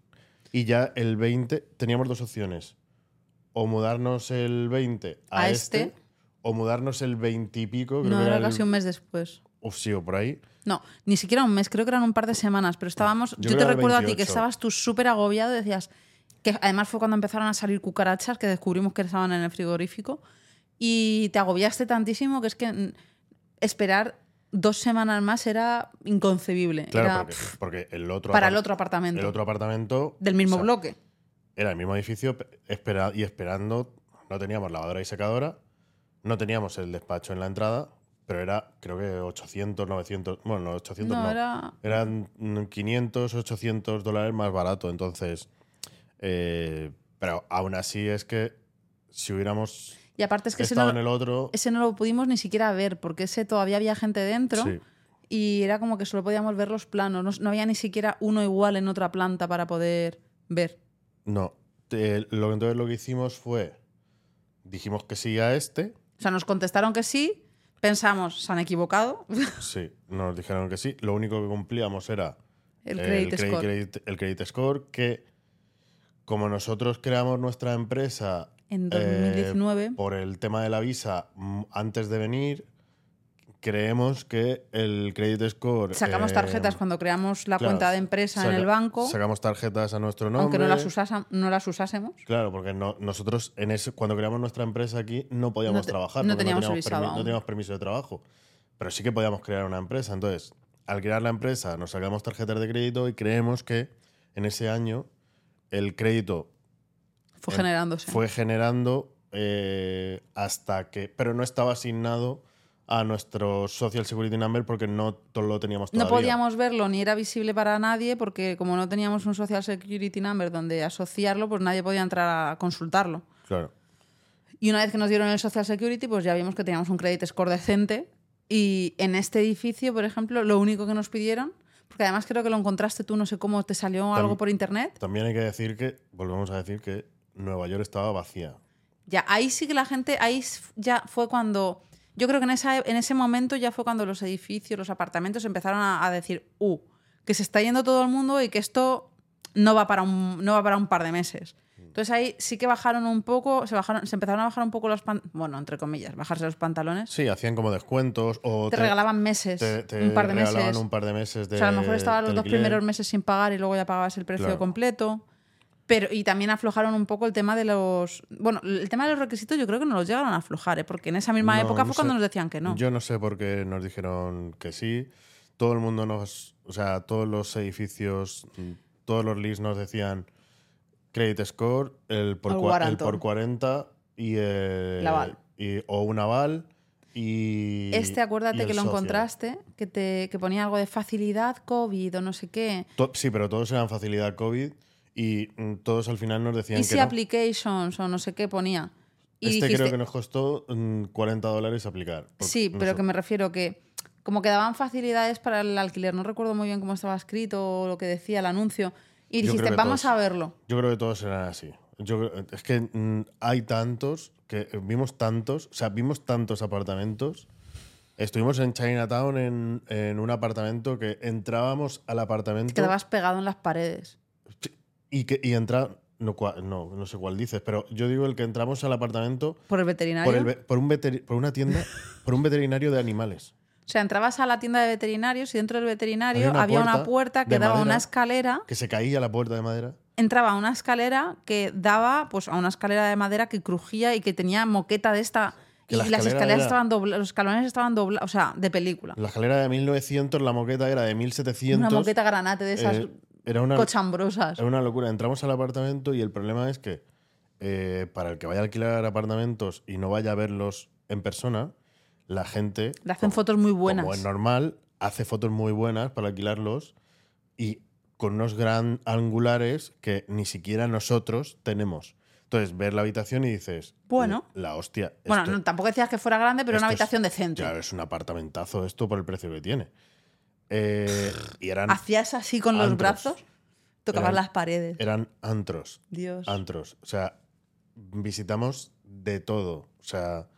y ya el 20 teníamos dos opciones, o mudarnos el 20 a, A este, este. o mudarnos el 20 y pico, creo No, que era casi un mes después. o sí, o por ahí. No, ni siquiera un mes, creo que eran un par de semanas, pero estábamos. Yo te recuerdo a ti que 28. estabas tú súper agobiado y decías. Que además fue cuando empezaron a salir cucarachas, que descubrimos que estaban en el frigorífico. Y te agobiaste tantísimo que es que esperar dos semanas más era inconcebible. Claro, Era, porque, el otro para el otro apartamento. el otro apartamento del mismo o sea, bloque. Era el mismo edificio pe- espera, y esperando. No teníamos lavadora y secadora. No teníamos el despacho en la entrada. Pero era, creo que 800, 900. Bueno, no, 800 No, no. era. Eran mm, 500, 800 dólares más barato. Entonces. eh, pero aún así es que si hubiéramos Y aparte es que ese no, en el otro. ese no lo pudimos ni siquiera ver, porque ese todavía había gente dentro. Sí. Y era como que solo podíamos ver los planos. No, no había ni siquiera uno igual en otra planta para poder ver. No. Te- lo, entonces lo que hicimos fue. Dijimos que sí a este. O sea, nos contestaron que sí. Pensamos, se han equivocado. Sí, nos dijeron que sí. Lo único que cumplíamos era El credit score. credit- el credit score, que como nosotros creamos nuestra empresa En eh, 2019. por el tema de la visa mm, antes de venir, creemos que el credit score... Sacamos eh, tarjetas cuando creamos la claro, cuenta de empresa en el banco, Sacamos tarjetas a nuestro nombre. aunque no las, usasa- no las usásemos. Claro, porque no- nosotros en ese, cuando creamos nuestra empresa aquí no podíamos No te- trabajar. no teníamos no, permi- teníamos permiso de trabajo. Pero sí que podíamos crear una empresa. Entonces, al crear la empresa, nos sacamos tarjetas de crédito y creemos que en ese año el crédito Fue Eh, generándose. fue generando eh, hasta que. Pero no estaba asignado a nuestro Social Security Number porque no lo teníamos no todavía. podíamos verlo ni era visible para nadie porque como no teníamos un Social Security Number donde asociarlo, pues nadie podía entrar a consultarlo. Claro. Y una vez que nos dieron el Social Security, pues ya vimos que teníamos un credit score decente. Y en este edificio, por ejemplo, lo único que nos pidieron, porque además creo que lo encontraste tú, no sé cómo, te salió algo por internet. También hay que decir que, volvemos a decir que Nueva York estaba vacía. Ya, ahí sí que la gente, ahí ya fue cuando, yo creo que en, esa, en ese momento ya fue cuando los edificios, los apartamentos empezaron a, a decir, uh, que se está yendo todo el mundo y que esto no va para un, no va para un par de meses. Entonces ahí sí que bajaron un poco, se, bajaron, se empezaron a bajar un poco los pantalones, bueno, entre comillas, bajarse los pantalones. Sí, hacían como descuentos o te, regalaban meses, te- te un par de regalaban meses. un par de meses de o sea, a lo mejor estabas los dos primeros meses sin pagar y luego ya pagabas el precio Claro. completo. Pero, y también aflojaron un poco el tema de los. Bueno, el tema de los requisitos yo creo que no los llegaron a aflojar, ¿eh? porque en esa misma No, época no fue cuando sé. nos decían que no. Yo no sé por qué nos dijeron que sí. Todo el mundo nos. O sea, todos los edificios, mm, todos los leads nos decían credit score, el por, El cua- el por 40 y el. Aval. y- o un aval y. este, y acuérdate el que lo social. encontraste, que, te, que ponía algo de facilidad COVID o no sé qué. To- sí, pero todos eran facilidad COVID y mm, todos al final nos decían Easy que no. applications o no sé qué ponía. Y Este dijiste, creo que nos costó mm, 40 dólares aplicar. Sí, no pero sé. que me refiero que como que daban facilidades para el alquiler. No recuerdo muy bien cómo estaba escrito o lo que decía el anuncio. Y dijiste, vamos todos- a verlo. Yo creo que todos eran así. Yo es que mm, hay tantos, que vimos tantos, o sea, vimos tantos apartamentos. Estuvimos en Chinatown en, en un apartamento que entrábamos al apartamento Te quedabas pegado en las paredes. Y que y entra no, no, no sé cuál dices, pero yo digo el que entramos al apartamento Por el veterinario. por, el ve- por un veteri- por una tienda, por un veterinario de animales. O sea, entrabas a la tienda de veterinarios y dentro del veterinario Había había una una, puerta que daba madera. una escalera. Que se caía la puerta de madera. Entraba a una escalera que daba pues, a una escalera de madera que crujía y que tenía moqueta de esta. Que y la las escalera escaleras era- estaban doblados, los escalones estaban doblados, o sea, de película. La escalera de 1900, la moqueta era de 1700. Una moqueta granate de esas Eh, era una, cochambrosas. Era una locura. Entramos al apartamento y el problema es que eh, para el que vaya a alquilar apartamentos y no vaya a verlos en persona, la gente, Le hacen fotos muy buenas. como es normal, hace fotos muy buenas para alquilarlos y con unos gran angulares que ni siquiera nosotros tenemos. Entonces, ver la habitación y dices, Bueno. la hostia. Bueno, esto- no, tampoco decías que fuera grande, pero una esto es- habitación decente. Ya es un apartamentazo esto por el precio que tiene. Eh, y eran, Hacías así con los brazos, tocabas Eran- las paredes. eran antros. Dios. antros. O sea, visitamos de todo. O sea,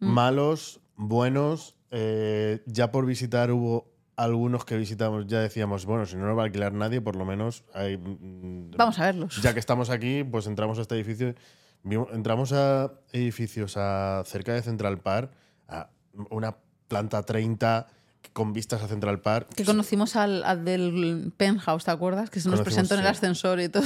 Mm. malos, buenos. eh, ya por visitar hubo algunos que visitamos, ya decíamos, bueno, si no nos va a alquilar nadie, por lo menos hay, mm, Vamos a verlos. Ya que estamos aquí, pues entramos a este edificio. Entramos a edificios a, cerca de Central Park, a una planta 30 con vistas a Central Park. Que conocimos al, al del penthouse, ¿te acuerdas? Que se nos presentó en el ascensor y todo.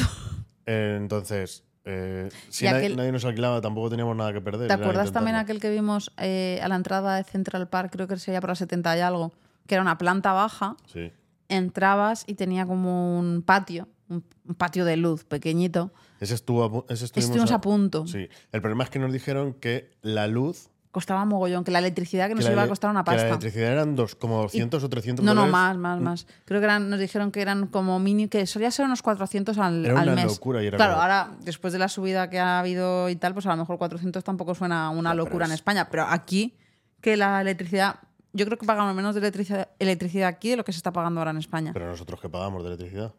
Eh, entonces, eh, si nadie, aquel- nadie nos alquilaba, tampoco teníamos nada que perder. ¿Te acuerdas también aquel que vimos eh, a la entrada de Central Park? Creo que sería por la 70 y algo. Que era una planta baja. Sí. Entrabas y tenía como un patio, un, patio de luz pequeñito. Ese estuvo a, ese estuvimos Estuvimos a punto. Sí. El problema es que nos dijeron que la luz. Costaba mogollón, que la electricidad que nos que iba a costar una que la pasta. electricidad eran dos, como 200 o 300 No, no, más, más, más. Creo que eran, nos dijeron que eran como mini, que solía ser unos 400 al, Era al una mes. locura y era claro, como- ahora, después de la subida que ha habido y tal, pues a lo mejor 400 tampoco suena una No, locura en es- España. Pero aquí, que la electricidad. Yo creo que pagamos menos de electricidad, electricidad aquí de lo que se está pagando ahora en España. Pero nosotros que pagamos de electricidad.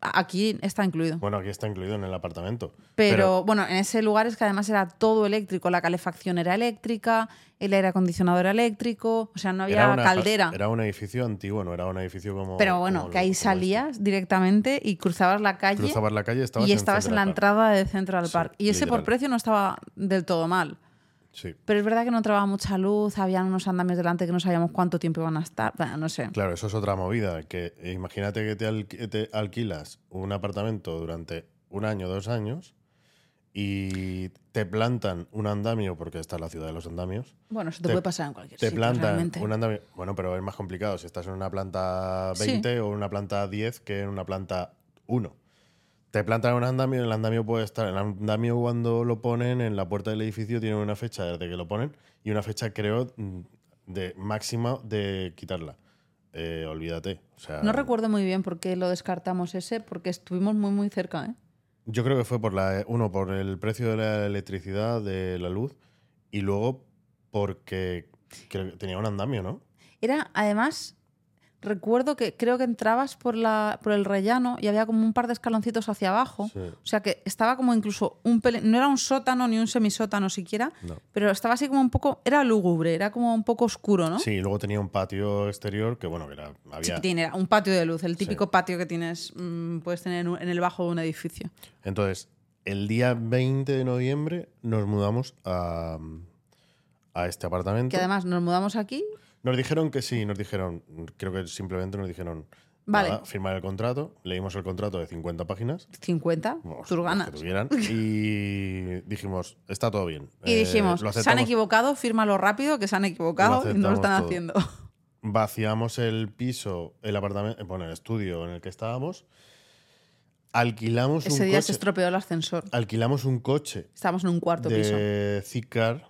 Aquí está incluido. Bueno, aquí está incluido en el apartamento. Pero, bueno, en ese lugar es que además era todo eléctrico. La calefacción era eléctrica, el aire acondicionado era eléctrico, o sea, no había era una- caldera. Era un edificio antiguo, no era un edificio como. Pero bueno, como que ahí este. salías directamente y cruzabas la calle Cruzabas la calle estabas y estabas en, la entrada de Central Sí, Park. y ese por precio no estaba del todo mal. Sí. Pero es verdad que no entraba mucha luz, habían unos andamios delante que no sabíamos cuánto tiempo iban a estar. Bueno, no sé. Claro, eso es otra movida. Que imagínate que te, al- te alquilas un apartamento durante un año, dos años y te plantan un andamio, porque esta es la ciudad de los andamios. Bueno, eso te, Te- puede pasar en cualquier Te sitio, plantan realmente. un andamio. Bueno, pero es más complicado si estás en una planta Sí. 20 o una planta 10 que en una planta 1. Te plantan un andamio, el andamio puede estar. El andamio, cuando lo ponen en la puerta del edificio, tiene una fecha desde que lo ponen y una fecha, creo, mm, de máxima de quitarla. Eh, olvídate. O sea, No recuerdo muy bien por qué lo descartamos ese, porque estuvimos muy, muy cerca, ¿eh? Yo creo que fue por la uno por el precio de la electricidad, de la luz, y luego porque creo que tenía un andamio, ¿no? Era, además, recuerdo que creo que entrabas por, la, por el rellano y había como un par de escaloncitos hacia abajo. Sí. O sea que estaba como incluso un pelín, no era un sótano ni un semisótano siquiera, No. pero estaba así como un poco, era lúgubre, era como un poco oscuro, ¿no? Sí, y luego tenía un patio exterior que, bueno, que era, había... Chiquitín, era un patio de luz, el típico patio que tienes, mm, puedes tener en el bajo de un edificio. Entonces, el día 20 de noviembre nos mudamos a, a este apartamento. Que además nos mudamos aquí, Nos dijeron que sí, nos dijeron, creo que simplemente nos dijeron, Vale. nada, firmar el contrato, leímos el contrato de 50 páginas, 50, bueno, tus ganas. que tuvieran, y dijimos, está todo bien. Y Eh, dijimos, se han aceptamos". equivocado, fírmalo rápido, que se han equivocado y no lo están todo. haciendo. vaciamos el piso, el apartamento, bueno, el estudio en el que estábamos, alquilamos Ese un día coche, se estropeó el ascensor. alquilamos un coche Estábamos en un cuarto piso. de Zicar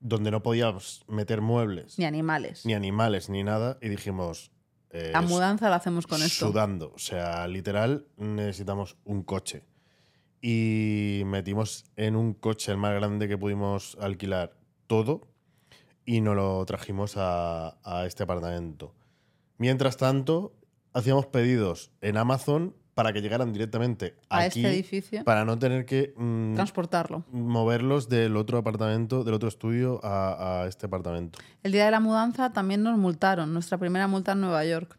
donde no podíamos meter muebles, Ni animales. ni animales, ni nada, y dijimos, eh, La mudanza la hacemos con esto. sudando, o sea, literal necesitamos un coche. Y metimos en un coche el más grande que pudimos alquilar todo y nos lo trajimos a, a este apartamento. Mientras tanto, hacíamos pedidos en Amazon para que llegaran directamente A aquí, este edificio. para no tener que mm, Transportarlo. moverlos del otro apartamento, del otro estudio a, a este apartamento. El día de la mudanza también nos multaron. Nuestra primera multa en Nueva York.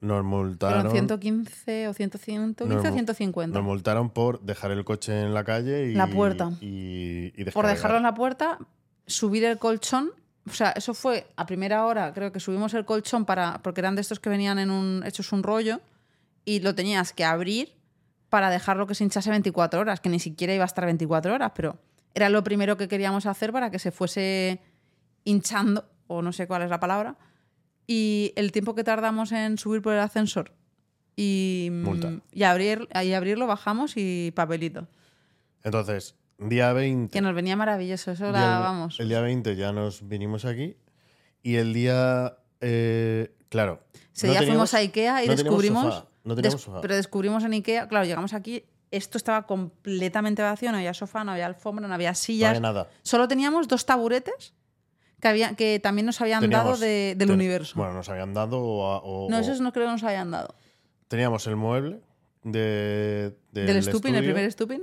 Nos multaron. Fueron 115 o 100, 115 nos o mu- 150. Nos multaron por dejar el coche en la calle y. La puerta. Y, y Por dejarlo en la puerta, subir el colchón. O sea, eso fue a primera hora, creo que subimos el colchón para. Porque eran de estos que venían en un. hechos un rollo. Y lo tenías que abrir para dejarlo que se hinchase 24 horas, que ni siquiera iba a estar 24 horas, pero era lo primero que queríamos hacer para que se fuese hinchando, o no sé cuál es la palabra. Y el tiempo que tardamos en subir por el ascensor y, y, abrir, y abrirlo, bajamos y papelito. Entonces, día 20. Que nos venía maravilloso, eso la vamos. El día 20 ya nos vinimos aquí. Y el día. eh, claro. Ese no día teníamos- fuimos a Ikea y no descubrimos. No teníamos des- sofá. Pero descubrimos en Ikea, claro, llegamos aquí, esto estaba completamente vacío, no había sofá, no había alfombra, no había No sillas. había nada. Solo teníamos dos taburetes que, había, que también nos habían dado Teníamos- de- del ten- universo. Bueno, nos habían dado. O, o- no, esos no creo que nos habían dado. Teníamos el mueble de, del, Del Stupin, el primer Stupin.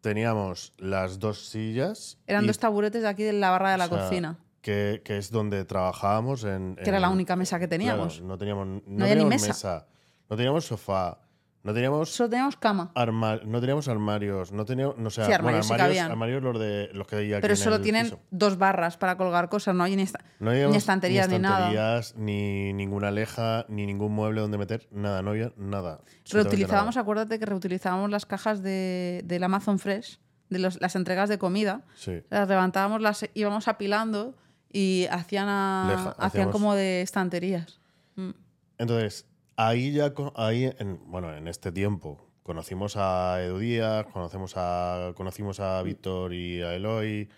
Teníamos las dos sillas. Eran y- dos taburetes de aquí de la barra de la o sea, cocina, Que, que es donde trabajábamos. En, que era en- la única mesa que teníamos. Claro, no teníamos, no había ni teníamos mesa. No teníamos sofá. No teníamos, Solo teníamos cama. arma- no teníamos armarios. No teníamos. No, o sea, Sí, armarios bueno, armarios, los, de, los que hay aquí Pero solo el tienen piso. dos barras para colgar cosas, no hay ni, esta- No habíamos ni estanterías ni, nada. estanterías, ni ninguna leja, ni ningún mueble donde meter. Nada, no había nada. Reutilizábamos, nada. acuérdate que reutilizábamos las cajas de, del Amazon Fresh, de los- las entregas de comida. Sí. Las levantábamos, las íbamos apilando y hacían, a- Leja- hacían como de estanterías. Entonces, ahí ya, ahí, en, bueno, en este tiempo, conocimos a Edu Díaz, conocemos a, conocimos a Víctor y a Eloy,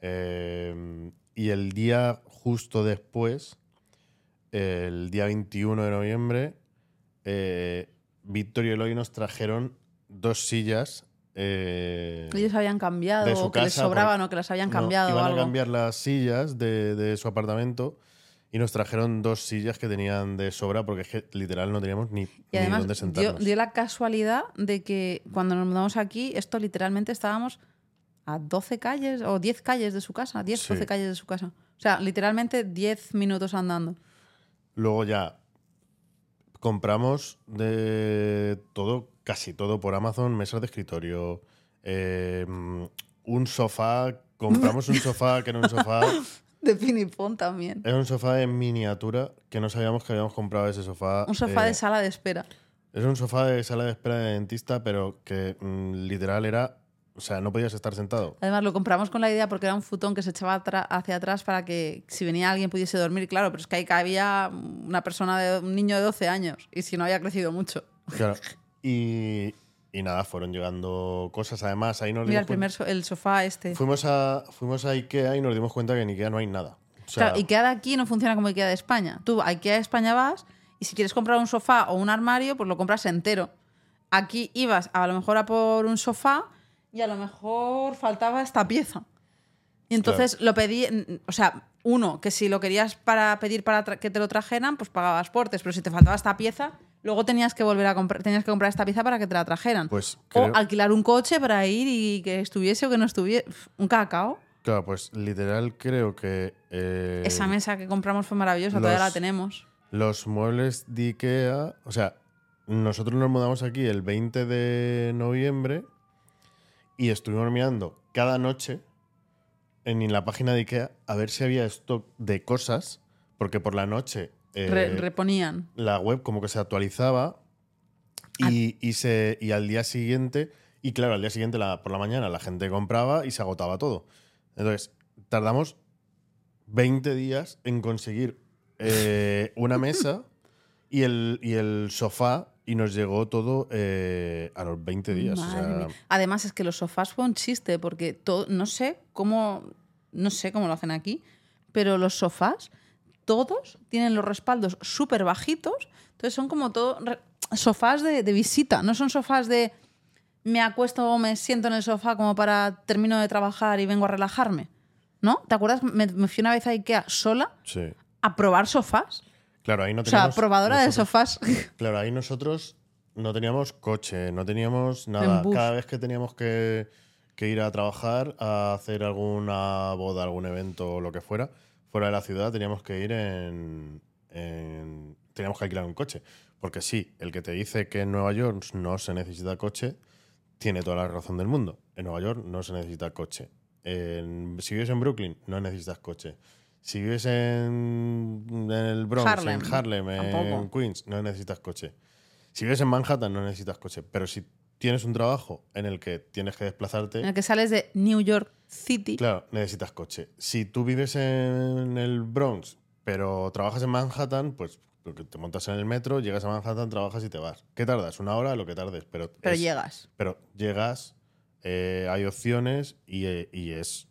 eh, y el día justo después, el día 21 de noviembre, eh, Víctor y Eloy nos trajeron dos sillas. eh, Ellos habían cambiado, de su o que les sobraban o que las habían no, cambiado o iban algo. a cambiar las sillas de, de su apartamento y nos trajeron dos sillas que tenían de sobra porque es que literal no teníamos ni, Y ni además dónde dio, sentarnos. dio la casualidad de que cuando nos mudamos aquí, esto literalmente estábamos a 12 calles o 10 calles de su casa, 10, Sí. 12 calles de su casa. O sea, literalmente 10 minutos andando. Luego ya compramos de todo, casi todo por Amazon, mesas de escritorio, eh, un sofá, compramos un sofá que era un sofá, De pinipón también. era un sofá en miniatura que no sabíamos que habíamos comprado ese sofá. Un sofá eh, de sala de espera. Es un sofá de sala de espera de dentista, pero que mm, literal era. O sea, no podías estar sentado. Además, lo compramos con la idea porque era un futón que se echaba hacia atrás para que si venía alguien pudiese dormir. Claro, pero es que ahí cabía una persona, de un niño de 12 años y si no había crecido mucho. Claro. Y, y nada, fueron llegando cosas. Además, ahí nos Mira dimos el primer so- el sofá este. Fuimos a, fuimos a Ikea y nos dimos cuenta que en Ikea no hay nada. O sea, Claro, Ikea de aquí no funciona como Ikea de España. Tú a Ikea de España vas y si quieres comprar un sofá o un armario, pues lo compras entero. Aquí ibas a lo mejor a por un sofá y a lo mejor faltaba esta pieza. Y entonces lo pedí, o sea, uno, que si lo querías para pedir para que te lo trajeran, pues pagabas portes, pero si te faltaba esta pieza, luego tenías que volver a comprar, tenías que comprar esta pieza para que te la trajeran. Pues o alquilar un coche para ir y que estuviese o que no estuviese. Un cacao. Claro, pues literal creo que. eh, Esa mesa que compramos fue maravillosa, todavía los- la tenemos. Los muebles de Ikea. O sea, nosotros nos mudamos aquí el 20 de noviembre y estuvimos mirando cada noche en la página de Ikea a ver si había stock de cosas, porque por la noche eh, Re- reponían. la web como que se actualizaba y, y se, y al día siguiente, y claro, al día siguiente la- por la mañana la gente compraba y se agotaba todo. Entonces, tardamos 20 días en conseguir eh, una mesa y el, y el sofá y nos llegó todo eh, a los 20 días. o sea. Además, es que los sofás fue un chiste, porque to- no sé cómo. No sé cómo lo hacen aquí, pero los sofás, todos tienen los respaldos súper bajitos. Entonces son como todo sofás de, de visita, no son sofás de me acuesto o me siento en el sofá como para termino de trabajar y vengo a relajarme. ¿No? ¿Te acuerdas? Me, me fui una vez a Ikea sola Sí. a probar sofás. Claro, ahí no O sea, teníamos. probadora de nosotros- sofás. Claro, ahí nosotros no teníamos coche, no teníamos nada. Cada vez que teníamos que, que ir a trabajar, a hacer alguna boda, algún evento o lo que fuera, fuera de la ciudad, teníamos que ir en, en- Teníamos que alquilar un coche. Porque sí, el que te dice que en Nueva York no se necesita coche, tiene toda la razón del mundo. En Nueva York no se necesita coche. En- si vives en Brooklyn, no necesitas coche. Si vives en, en el Bronx, Harlem, en Harlem, en. Queens, no necesitas coche. Si vives en Manhattan, no necesitas coche. Pero si tienes un trabajo en el que tienes que desplazarte, en el que sales de New York City. claro, necesitas coche. Si tú vives en el Bronx, pero trabajas en Manhattan, pues porque te montas en el metro, llegas a Manhattan, trabajas y te vas. ¿Qué tardas? Una hora, lo que tardes. Pero, Pero es- llegas. Pero llegas, eh, hay opciones y, eh, y es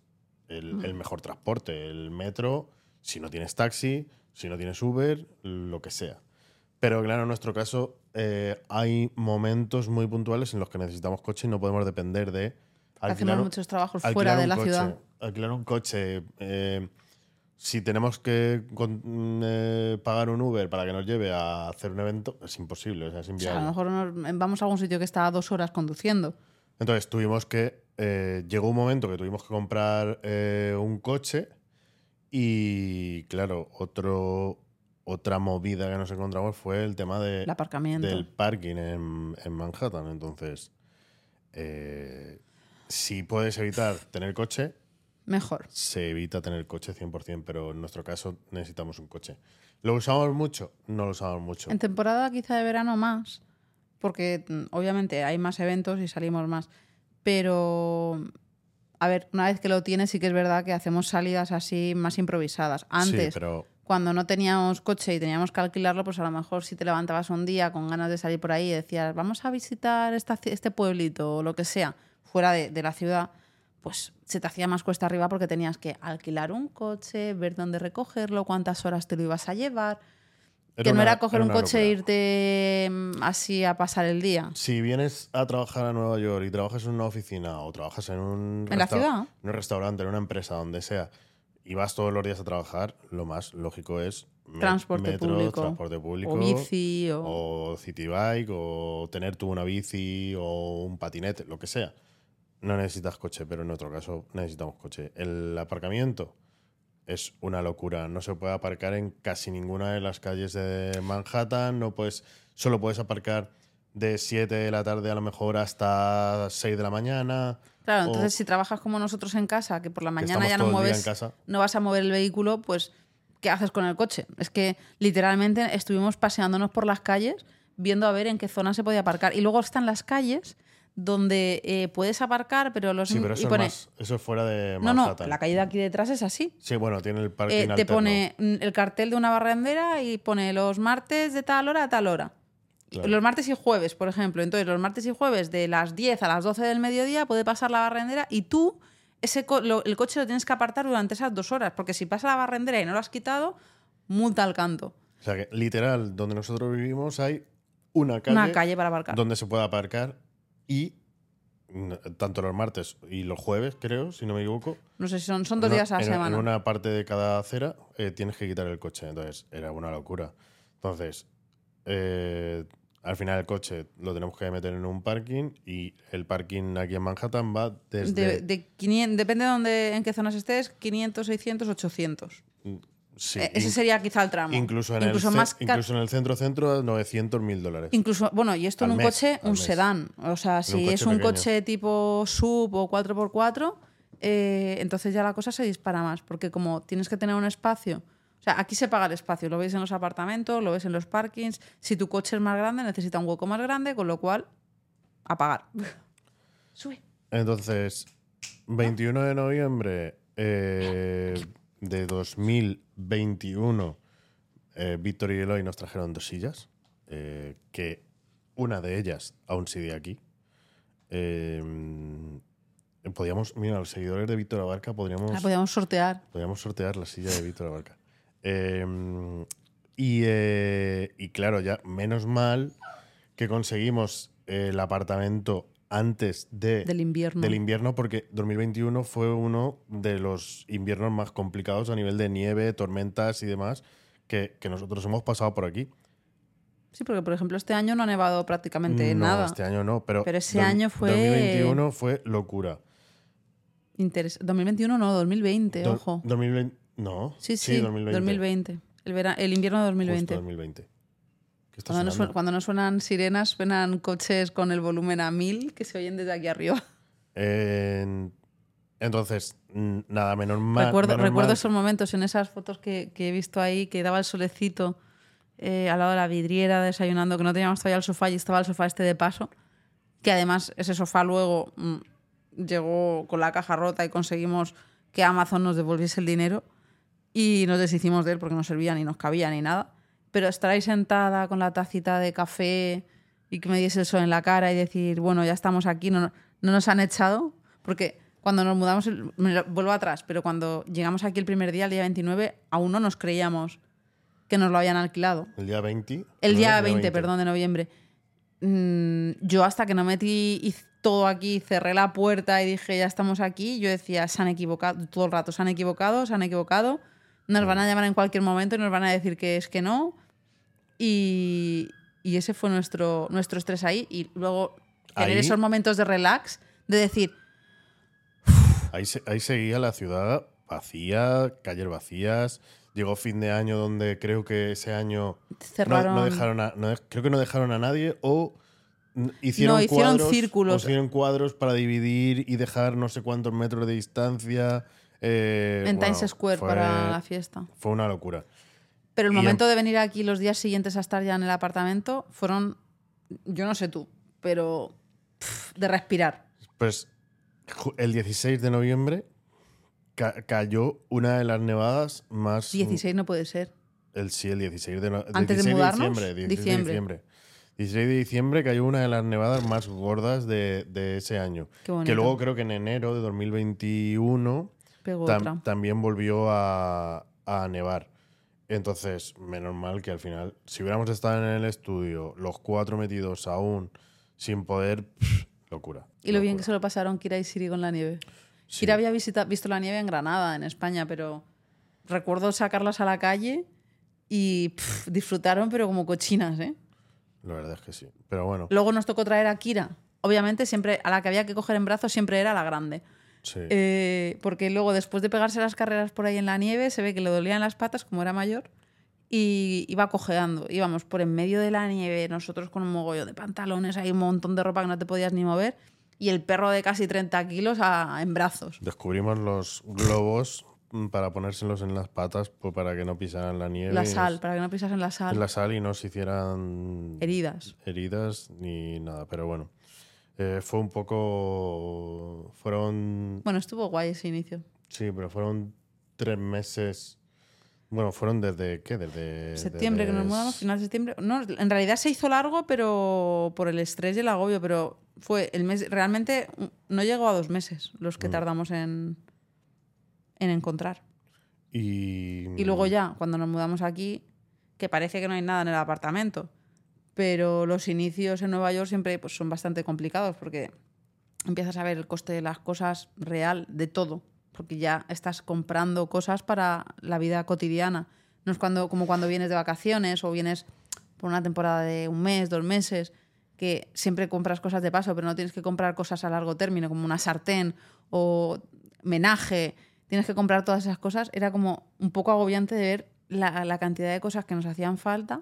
el, el mejor transporte. El metro, si no tienes taxi, si no tienes Uber, lo que sea. Pero claro, en nuestro caso eh, hay momentos muy puntuales en los que necesitamos coche y no podemos depender de Hacemos un- muchos trabajos alquilar fuera de la coche, ciudad. Alquilar un coche. eh, si tenemos que con- mm, eh, pagar un Uber para que nos lleve a hacer un evento, es imposible, o sea, es O sea, inviable. a lo mejor nos- vamos a algún sitio que está a dos horas conduciendo. Entonces tuvimos que. eh, llegó un momento que tuvimos que comprar eh, un coche y, claro, otro, otra movida que nos encontramos fue el tema de, El aparcamiento. del parking en, en Manhattan. Entonces, eh, si puedes evitar tener coche, Mejor. se evita tener coche 100%, pero en nuestro caso necesitamos un coche. ¿Lo usamos mucho? No lo usamos mucho. En temporada quizá de verano más, porque mm, obviamente hay más eventos y salimos más. Pero, a ver, una vez que lo tienes, sí que es verdad que hacemos salidas así más improvisadas. Antes, Sí, pero cuando no teníamos coche y teníamos que alquilarlo, pues a lo mejor si te levantabas un día con ganas de salir por ahí y decías, vamos a visitar esta este pueblito o lo que sea, fuera de, de la ciudad, pues se te hacía más cuesta arriba porque tenías que alquilar un coche, ver dónde recogerlo, cuántas horas te lo ibas a llevar. que no una- era coger un coche e irte mm, así a pasar el día. Si vienes a trabajar a Nueva York y trabajas en una oficina o trabajas en un, ¿En la restau- ciudad? en un restaurante, en una empresa, donde sea, y vas todos los días a trabajar, lo más lógico es Transporte metro, público. transporte público, O bici, o... o city bike, o tener tú una bici o un patinete, lo que sea. No necesitas coche, pero en nuestro caso necesitamos coche. El aparcamiento es una locura. No se puede aparcar en casi ninguna de las calles de Manhattan. No puedes, solo puedes aparcar de 7 de la tarde a lo mejor hasta 6 de la mañana. Claro, entonces si trabajas como nosotros en casa, que por la mañana ya no mueves, casa. no vas a mover el vehículo, pues ¿qué haces con el coche? Es que literalmente estuvimos paseándonos por las calles viendo a ver en qué zona se podía aparcar. Y luego están las calles donde eh, puedes aparcar, pero los Sí, pero y eso, pone- es, más- eso es fuera de no, no, Manhattan. la calle de aquí detrás es así. Sí, bueno, tiene el parking Eh, te alterno. pone mm, el cartel de una barrendera y pone los martes de tal hora a tal hora. Y Claro. Los martes y jueves, por ejemplo. Entonces, los martes y jueves de las 10 a las 12 del mediodía puede pasar la barrendera y tú ese co- lo- el coche lo tienes que apartar durante esas dos horas, porque si pasa la barrendera y no lo has quitado, multa al canto. O sea que, literal, donde nosotros vivimos hay una calle, Una calle para aparcar. donde se puede aparcar y tanto los martes y los jueves, creo, si no me equivoco. No sé si son, son dos días a la en, semana. En una parte de cada acera eh, tienes que quitar el coche. Entonces, era una locura. Entonces, eh, al final el coche lo tenemos que meter en un parking y el parking aquí en Manhattan va desde... De, de 500 depende de dónde, en qué zonas estés, 500, 600, 800. Sí, Eh, ese sería quizá el tramo. incluso, en Incluso el, más incluso en el centro-centro, 900 mil dólares. Incluso, bueno, y esto Al en un mes, coche, un mes. sedán. O sea, si es un pequeño. coche tipo sub o 4x4, eh, entonces ya la cosa se dispara más. Porque como tienes que tener un espacio. O sea, aquí se paga el espacio. Lo veis en los apartamentos, lo ves en los parkings. Si tu coche es más grande, necesita un hueco más grande, con lo cual, a pagar. Sube. Entonces, 21 de noviembre eh, de 2021, eh, Víctor y Eloy nos trajeron dos sillas, eh, que una de ellas aún sigue aquí. Eh, podíamos, mira, los seguidores de Víctor Abarca podríamos, La podíamos sortear. podríamos sortear la silla de Víctor Abarca. Y, y claro, ya menos mal que conseguimos el apartamento antes de, Del invierno. del invierno, porque 2021 fue uno de los inviernos más complicados a nivel de nieve, tormentas y demás que, que nosotros hemos pasado por aquí. Sí, porque por ejemplo este año no ha nevado prácticamente no, nada. este año no, pero, Pero ese año fue- 2021 fue locura. Interes- 2021 no, 2020, Do- ojo. 2020, no. Sí, sí, 2020. 2020. El, vera- el invierno de 2020. Justo 2020. ¿Qué está Cuando no, suena- cuando no suenan sirenas, suenan coches con el volumen a mil que se oyen desde aquí arriba. En- entonces, nada, menos mal. recuerdo menos recuerdo mal- esos momentos en esas fotos que, que he visto ahí, que daba el solecito eh, al lado de la vidriera desayunando, que no teníamos todavía el sofá y estaba el sofá este de paso. Que además ese sofá luego mm, llegó con la caja rota y conseguimos que Amazon nos devolviese el dinero y nos deshicimos de él porque no servía ni nos cabía ni nada. Pero estar ahí sentada con la tacita de café y que me diese el sol en la cara y decir, bueno, ya estamos aquí, no, no nos han echado, porque cuando nos mudamos, me vuelvo atrás, pero cuando llegamos aquí el primer día, el día 29, aún no nos creíamos que nos lo habían alquilado. El día 20. El ¿no? día 20, perdón, de noviembre. Mm, yo hasta que no metí todo aquí, cerré la puerta y dije, ya estamos aquí, yo decía, se han equivocado, todo el rato, se han equivocado, se han equivocado, nos van a llamar en cualquier momento y nos van a decir que es que no. Y, y ese fue nuestro, nuestro estrés ahí. Y luego tener Ahí- esos momentos de relax, de decir, Ahí, se- ahí seguía la ciudad vacía, calles vacías. Llegó fin de año donde creo que ese año no- cerraron... no, dejaron a, no creo que no dejaron a nadie o hicieron, No, hicieron cuadros, círculos. hicieron cuadros para dividir y dejar no sé cuántos metros de distancia. Eh, en bueno, Times Square fue- para la fiesta. Fue una locura. Pero el Y en- momento de venir aquí los días siguientes a estar ya en el apartamento fueron, yo no sé tú, pero pff, de respirar. Pues el 16 de noviembre ca- cayó una de las nevadas más 16 no puede ser. El, sí, el 16 de, no- ¿Antes de 16 mudarnos? diciembre, 16 de Diciembre. diciembre. 16 de diciembre cayó una de las nevadas más gordas de, de ese año. Qué. Que luego creo que en enero de 2021 Pegó tam- otra. también volvió a, a nevar. Entonces, menos mal que al final, si hubiéramos estado en el estudio, los cuatro metidos aún sin poder, pff, locura. Y lo bien que se lo pasaron Kira y Siri con la nieve. Sí. Kira había visita- visto la nieve en Granada, en España, pero recuerdo sacarlas a la calle y pff, disfrutaron, pero como cochinas, ¿eh? La verdad es que sí. Pero bueno, Luego nos tocó traer a Kira. Obviamente, siempre a la que había que coger en brazos siempre era la grande. Sí. Eh, porque luego, después de pegarse las carreras por ahí en la nieve, se ve que le dolían las patas, como era mayor, y iba cojeando. Íbamos por en medio de la nieve, nosotros con un mogollo de pantalones, hay un montón de ropa que no te podías ni mover, y el perro de casi 30 kilos a- en brazos. Descubrimos los globos mm, para ponérselos en las patas pues, para que no pisaran la nieve. La sal, nos- para que no pisasen la sal. la sal y no se hicieran Heridas. heridas ni nada. Pero bueno, eh, fue un poco. Fueron. Bueno, estuvo guay ese inicio. Sí, pero fueron tres meses. Bueno, fueron desde. ¿Qué? Desde. Septiembre, que nos mudamos, final de septiembre. No, en realidad se hizo largo, pero por el estrés y el agobio, pero fue el mes. Realmente mm, no llegó a dos meses los Mm. que tardamos en, en encontrar. Y. Y luego ya, cuando nos mudamos aquí, que parece que no hay nada en el apartamento, pero los inicios en Nueva York siempre pues, son bastante complicados porque empiezas a ver el coste de las cosas real, de todo, porque ya estás comprando cosas para la vida cotidiana. No es cuando, como cuando vienes de vacaciones o vienes por una temporada de un mes, dos meses, que siempre compras cosas de paso, pero no tienes que comprar cosas a largo término, como una sartén o menaje, tienes que comprar todas esas cosas. Era como un poco agobiante de ver la, la cantidad de cosas que nos hacían falta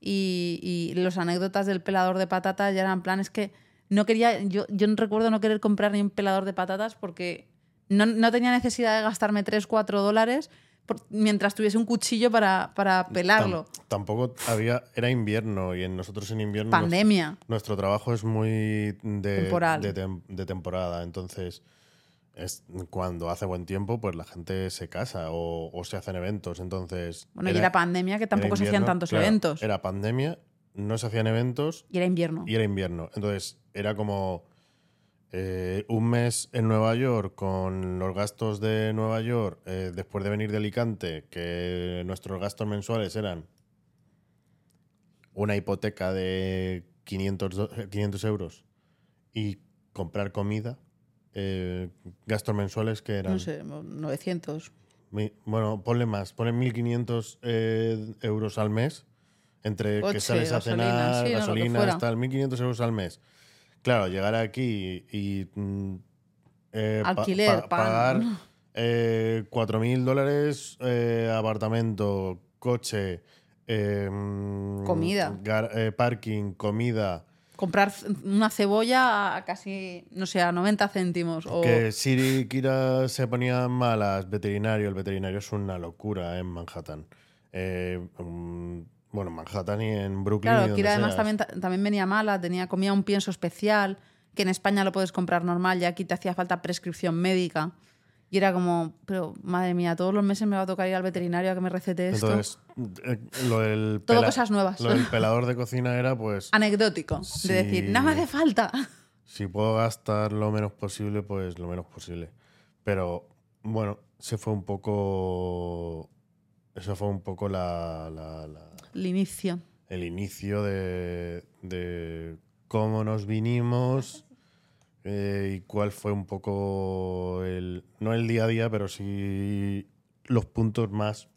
y, y los anécdotas del pelador de patatas ya eran planes que no quería, yo, yo no recuerdo no querer comprar ni un pelador de patatas porque no, no tenía necesidad de gastarme 3, 4 dólares por- mientras tuviese un cuchillo para, para pelarlo. Tam- tampoco había. Era invierno y en nosotros en invierno. Pandemia. Nuestro trabajo es muy de, Temporal. de, tem- de temporada, entonces es cuando hace buen tiempo, pues la gente se casa o, o se hacen eventos, entonces... Bueno, y era pandemia que tampoco se hacían tantos claro, eventos. Era pandemia, no se hacían eventos Y era invierno. y era invierno, entonces era como eh, un mes en Nueva York con los gastos de Nueva York, eh, después de venir de Alicante, que nuestros gastos mensuales eran una hipoteca de 500, do- 500 euros y comprar comida, eh, gastos mensuales que eran... No sé, 900. Mi- Bueno, ponle más, ponle 1.500 eh, euros al mes, entre que sales a cenar, sí, no, gasolina, fuera. tal, 1.500 euros al mes. Claro, llegar aquí y mm, eh, Alquiler, pa- pagar eh, 4.000 dólares, eh, apartamento, coche, eh, mm, Comida. gar- eh, parking, comida. Comprar una cebolla a casi, no sé, a 90 céntimos. O... Que Siri y Kira se ponían malas, veterinario. El veterinario es una locura en Manhattan. Eh, bueno, en Manhattan y en Brooklyn. Claro, Kira además también, ta- también venía mala, tenía, comía un pienso especial, que en España lo puedes comprar normal y aquí te hacía falta prescripción médica. Y era como, pero madre mía, todos los meses me va a tocar ir al veterinario a que me recete esto. Entonces, eh, lo del. Todo cosas nuevas. Lo del pelador de cocina era, pues. Anecdótico, Sí. de decir, nada me hace falta. Si puedo gastar lo menos posible, pues lo menos posible. Pero bueno, se fue un poco. Eso fue un poco la, la- la- El inicio. el inicio de, de cómo nos vinimos eh, y cuál fue un poco el. No el día a día, pero sí los puntos más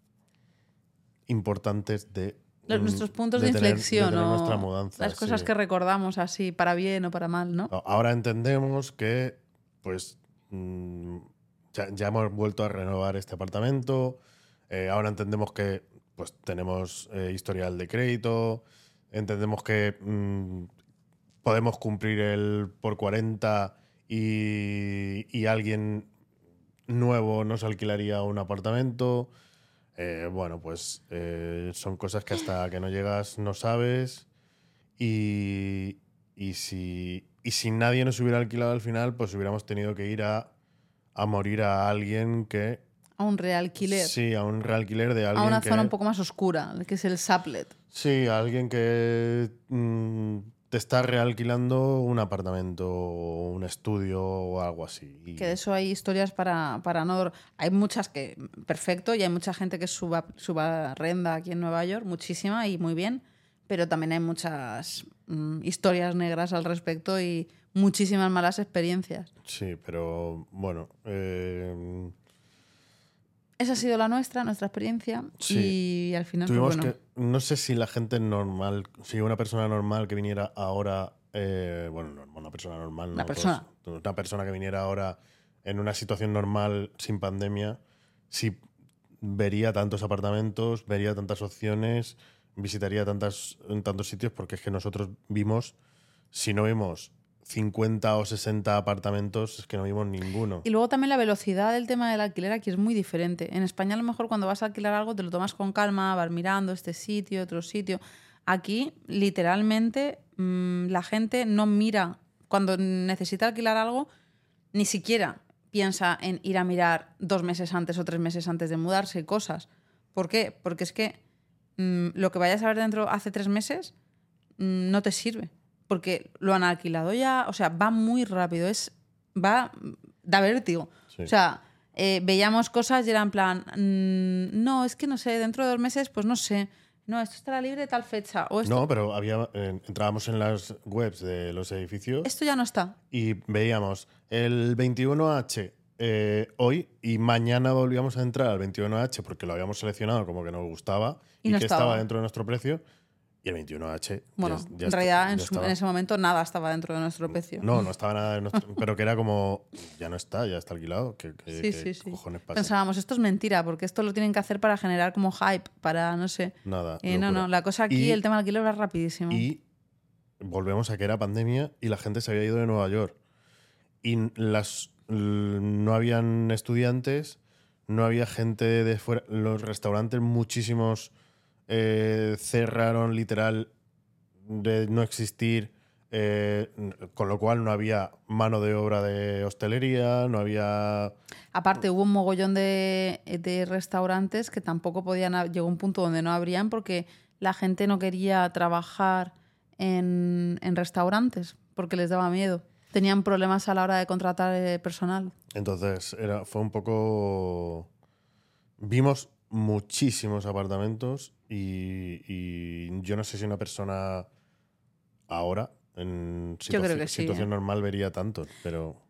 importantes de. Los- nuestros puntos de, tener- inflexión o nuestra mudanza. las cosas sí. que recordamos así, para bien o para mal, ¿no? Ahora entendemos que, pues, mm, ya, ya hemos vuelto a renovar este apartamento. eh, ahora entendemos que, pues, tenemos eh, historial de crédito. Entendemos que mm, podemos cumplir el por 40 y, y alguien nuevo nos alquilaría un apartamento. Eh, bueno, pues eh, son cosas que hasta que no llegas no sabes. Y, y, si, y si nadie nos hubiera alquilado al final, pues hubiéramos tenido que ir a, a morir a alguien que... A un realquiler. Sí, a un realquiler de a alguien una que... zona un poco más oscura, que es el Saplet. Sí, a alguien que mm, te está realquilando un apartamento o un estudio o algo así. Y- Que de eso hay historias para, para no... Hay muchas que... Perfecto, y hay mucha gente que suba, suba renda aquí en Nueva York, muchísima y muy bien, pero también hay muchas mm, historias negras al respecto y muchísimas malas experiencias. Sí, pero bueno... eh, Esa ha sido la nuestra, nuestra experiencia, Sí. y al final, pues Tuvimos bueno, que. No sé si la gente normal, si una persona normal que viniera ahora. eh, bueno, no, una persona normal, no. Una pues, persona. una persona que viniera ahora en una situación normal, sin pandemia, si vería tantos apartamentos, vería tantas opciones, visitaría tantas, en tantos sitios, porque es que nosotros vimos, si no vimos 50 o 60 apartamentos, es que no vimos ninguno. Y luego también la velocidad del tema del alquiler aquí es muy diferente. En España a lo mejor cuando vas a alquilar algo te lo tomas con calma, vas mirando este sitio, otro sitio. Aquí literalmente mm, la gente no mira cuando necesita alquilar algo, ni siquiera piensa en ir a mirar dos meses antes o tres meses antes de mudarse cosas. ¿Por qué? Porque es que mm, lo que vayas a ver dentro hace tres meses mm, no te sirve. Porque lo han alquilado ya, o sea, va muy rápido, es va da vértigo. Sí. O sea, eh, veíamos cosas y era en plan, mm, no, es que no sé, dentro de dos meses, pues no sé, no, esto estará libre tal fecha, o esto, No, pero había, eh, entrábamos en las webs de los edificios. esto ya no está. y veíamos el 21H eh, hoy y mañana volvíamos a entrar al 21H porque lo habíamos seleccionado como que nos gustaba Y y, no que estaba. estaba dentro de nuestro precio y el 21H Bueno, ya- ya en realidad en, su- en ese momento nada estaba dentro de nuestro precio. no, no estaba nada de nuestro- pero que era como ya no está, ya está alquilado, ¿qué, qué- sí, sí, sí. cojones pasa? Pensábamos, esto es mentira, porque esto lo tienen que hacer para generar como hype, para no sé. Nada. Eh, no, no, la cosa aquí, Y- el tema del alquiler va rapidísimo. Y volvemos a que era pandemia y la gente se había ido de Nueva York. Y las, no habían estudiantes, no había gente de fuera. Los restaurantes, muchísimos eh, cerraron literal de no existir. eh, con lo cual no había mano de obra de hostelería, no había. Aparte, hubo un mogollón de, de restaurantes que tampoco podían. Llegó un punto donde no abrían porque la gente no quería trabajar en, en restaurantes porque les daba miedo. Tenían problemas a la hora de contratar eh, personal. Entonces era, fue un poco. Vimos muchísimos apartamentos y, y yo no sé si una persona ahora En creo situación, que sí, situación ¿eh? normal vería tantos, pero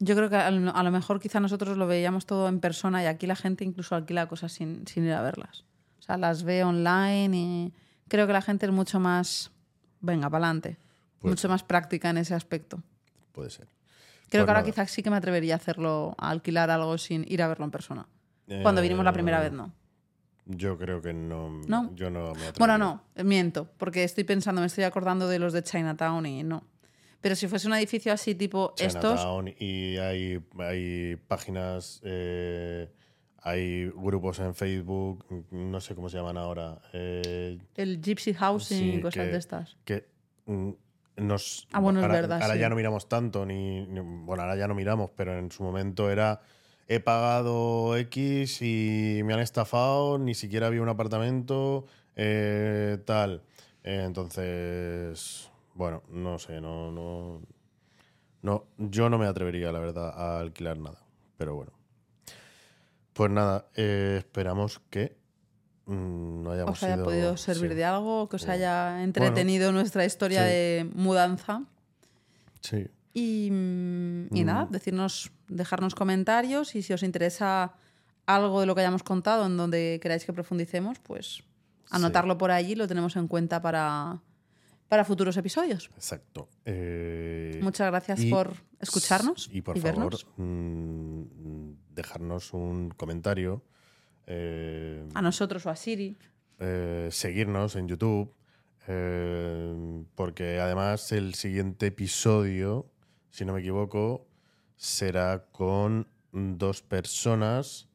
Yo creo que a lo mejor quizá nosotros lo veíamos todo en persona y aquí la gente incluso alquila cosas sin, sin ir a verlas. O sea, las ve online y creo que la gente es mucho más, venga, para adelante, mucho más práctica en ese aspecto. puede ser. Creo Pues que ahora nada. quizás sí que me atrevería a hacerlo, a alquilar algo sin ir a verlo en persona. Cuando vinimos la primera Eh, vez, no. Yo creo que no. ¿No? Yo no me atrevería. Bueno, no, miento, porque estoy pensando, me estoy acordando de los de Chinatown y no. Pero si fuese un edificio así tipo estos, Chinatown y hay, hay páginas, eh, hay grupos en Facebook, no sé cómo se llaman ahora, eh, el Gypsy Housing y cosas que- de estas. que mm, nos... Ah, bueno, es verdad, Ahora sí. ya no miramos tanto, ni, ni- Bueno, ahora ya no miramos, pero en su momento era... He pagado X y me han estafado, ni siquiera había un apartamento, eh, tal. Eh, entonces, bueno, no sé, no, no, no, yo no me atrevería, la verdad, a alquilar nada. Pero bueno. Pues nada, eh, esperamos que mm, no hayamos os haya sido- podido servir sí. de algo, que os Sí. haya entretenido nuestra historia sí. de mudanza. Sí. Y, mm, y Mm. nada, decirnos, dejarnos comentarios y si os interesa algo de lo que hayamos contado en donde queráis que profundicemos, pues anotarlo por allí, lo tenemos en cuenta para, para futuros episodios. Exacto. Eh, Muchas gracias y- por escucharnos Y por y favor, mm, dejarnos un comentario, eh, A nosotros o a Siri. eh, seguirnos en YouTube, porque además el siguiente episodio, si no me equivoco, será con dos personas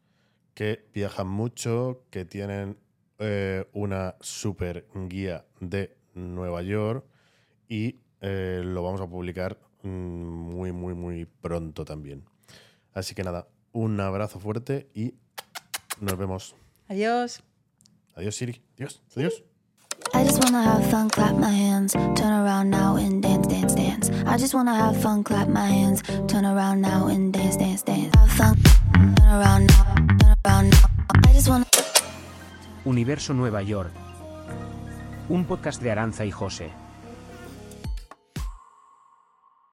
que viajan mucho, que tienen eh, una super guía de Nueva York y eh, lo vamos a publicar mm, muy, muy, muy pronto también. Así que nada, un abrazo fuerte y nos vemos. Adiós. Adiós, Siri. Adiós. Adiós. I just wanna have fun, clap my hands, turn around now and dance, dance, dance. I just wanna have fun, clap my hands, turn around now and dance, dance, dance. Have fun, turn around now, turn around now. I just wanna. Universo Nueva York. Un podcast de Aranza y José.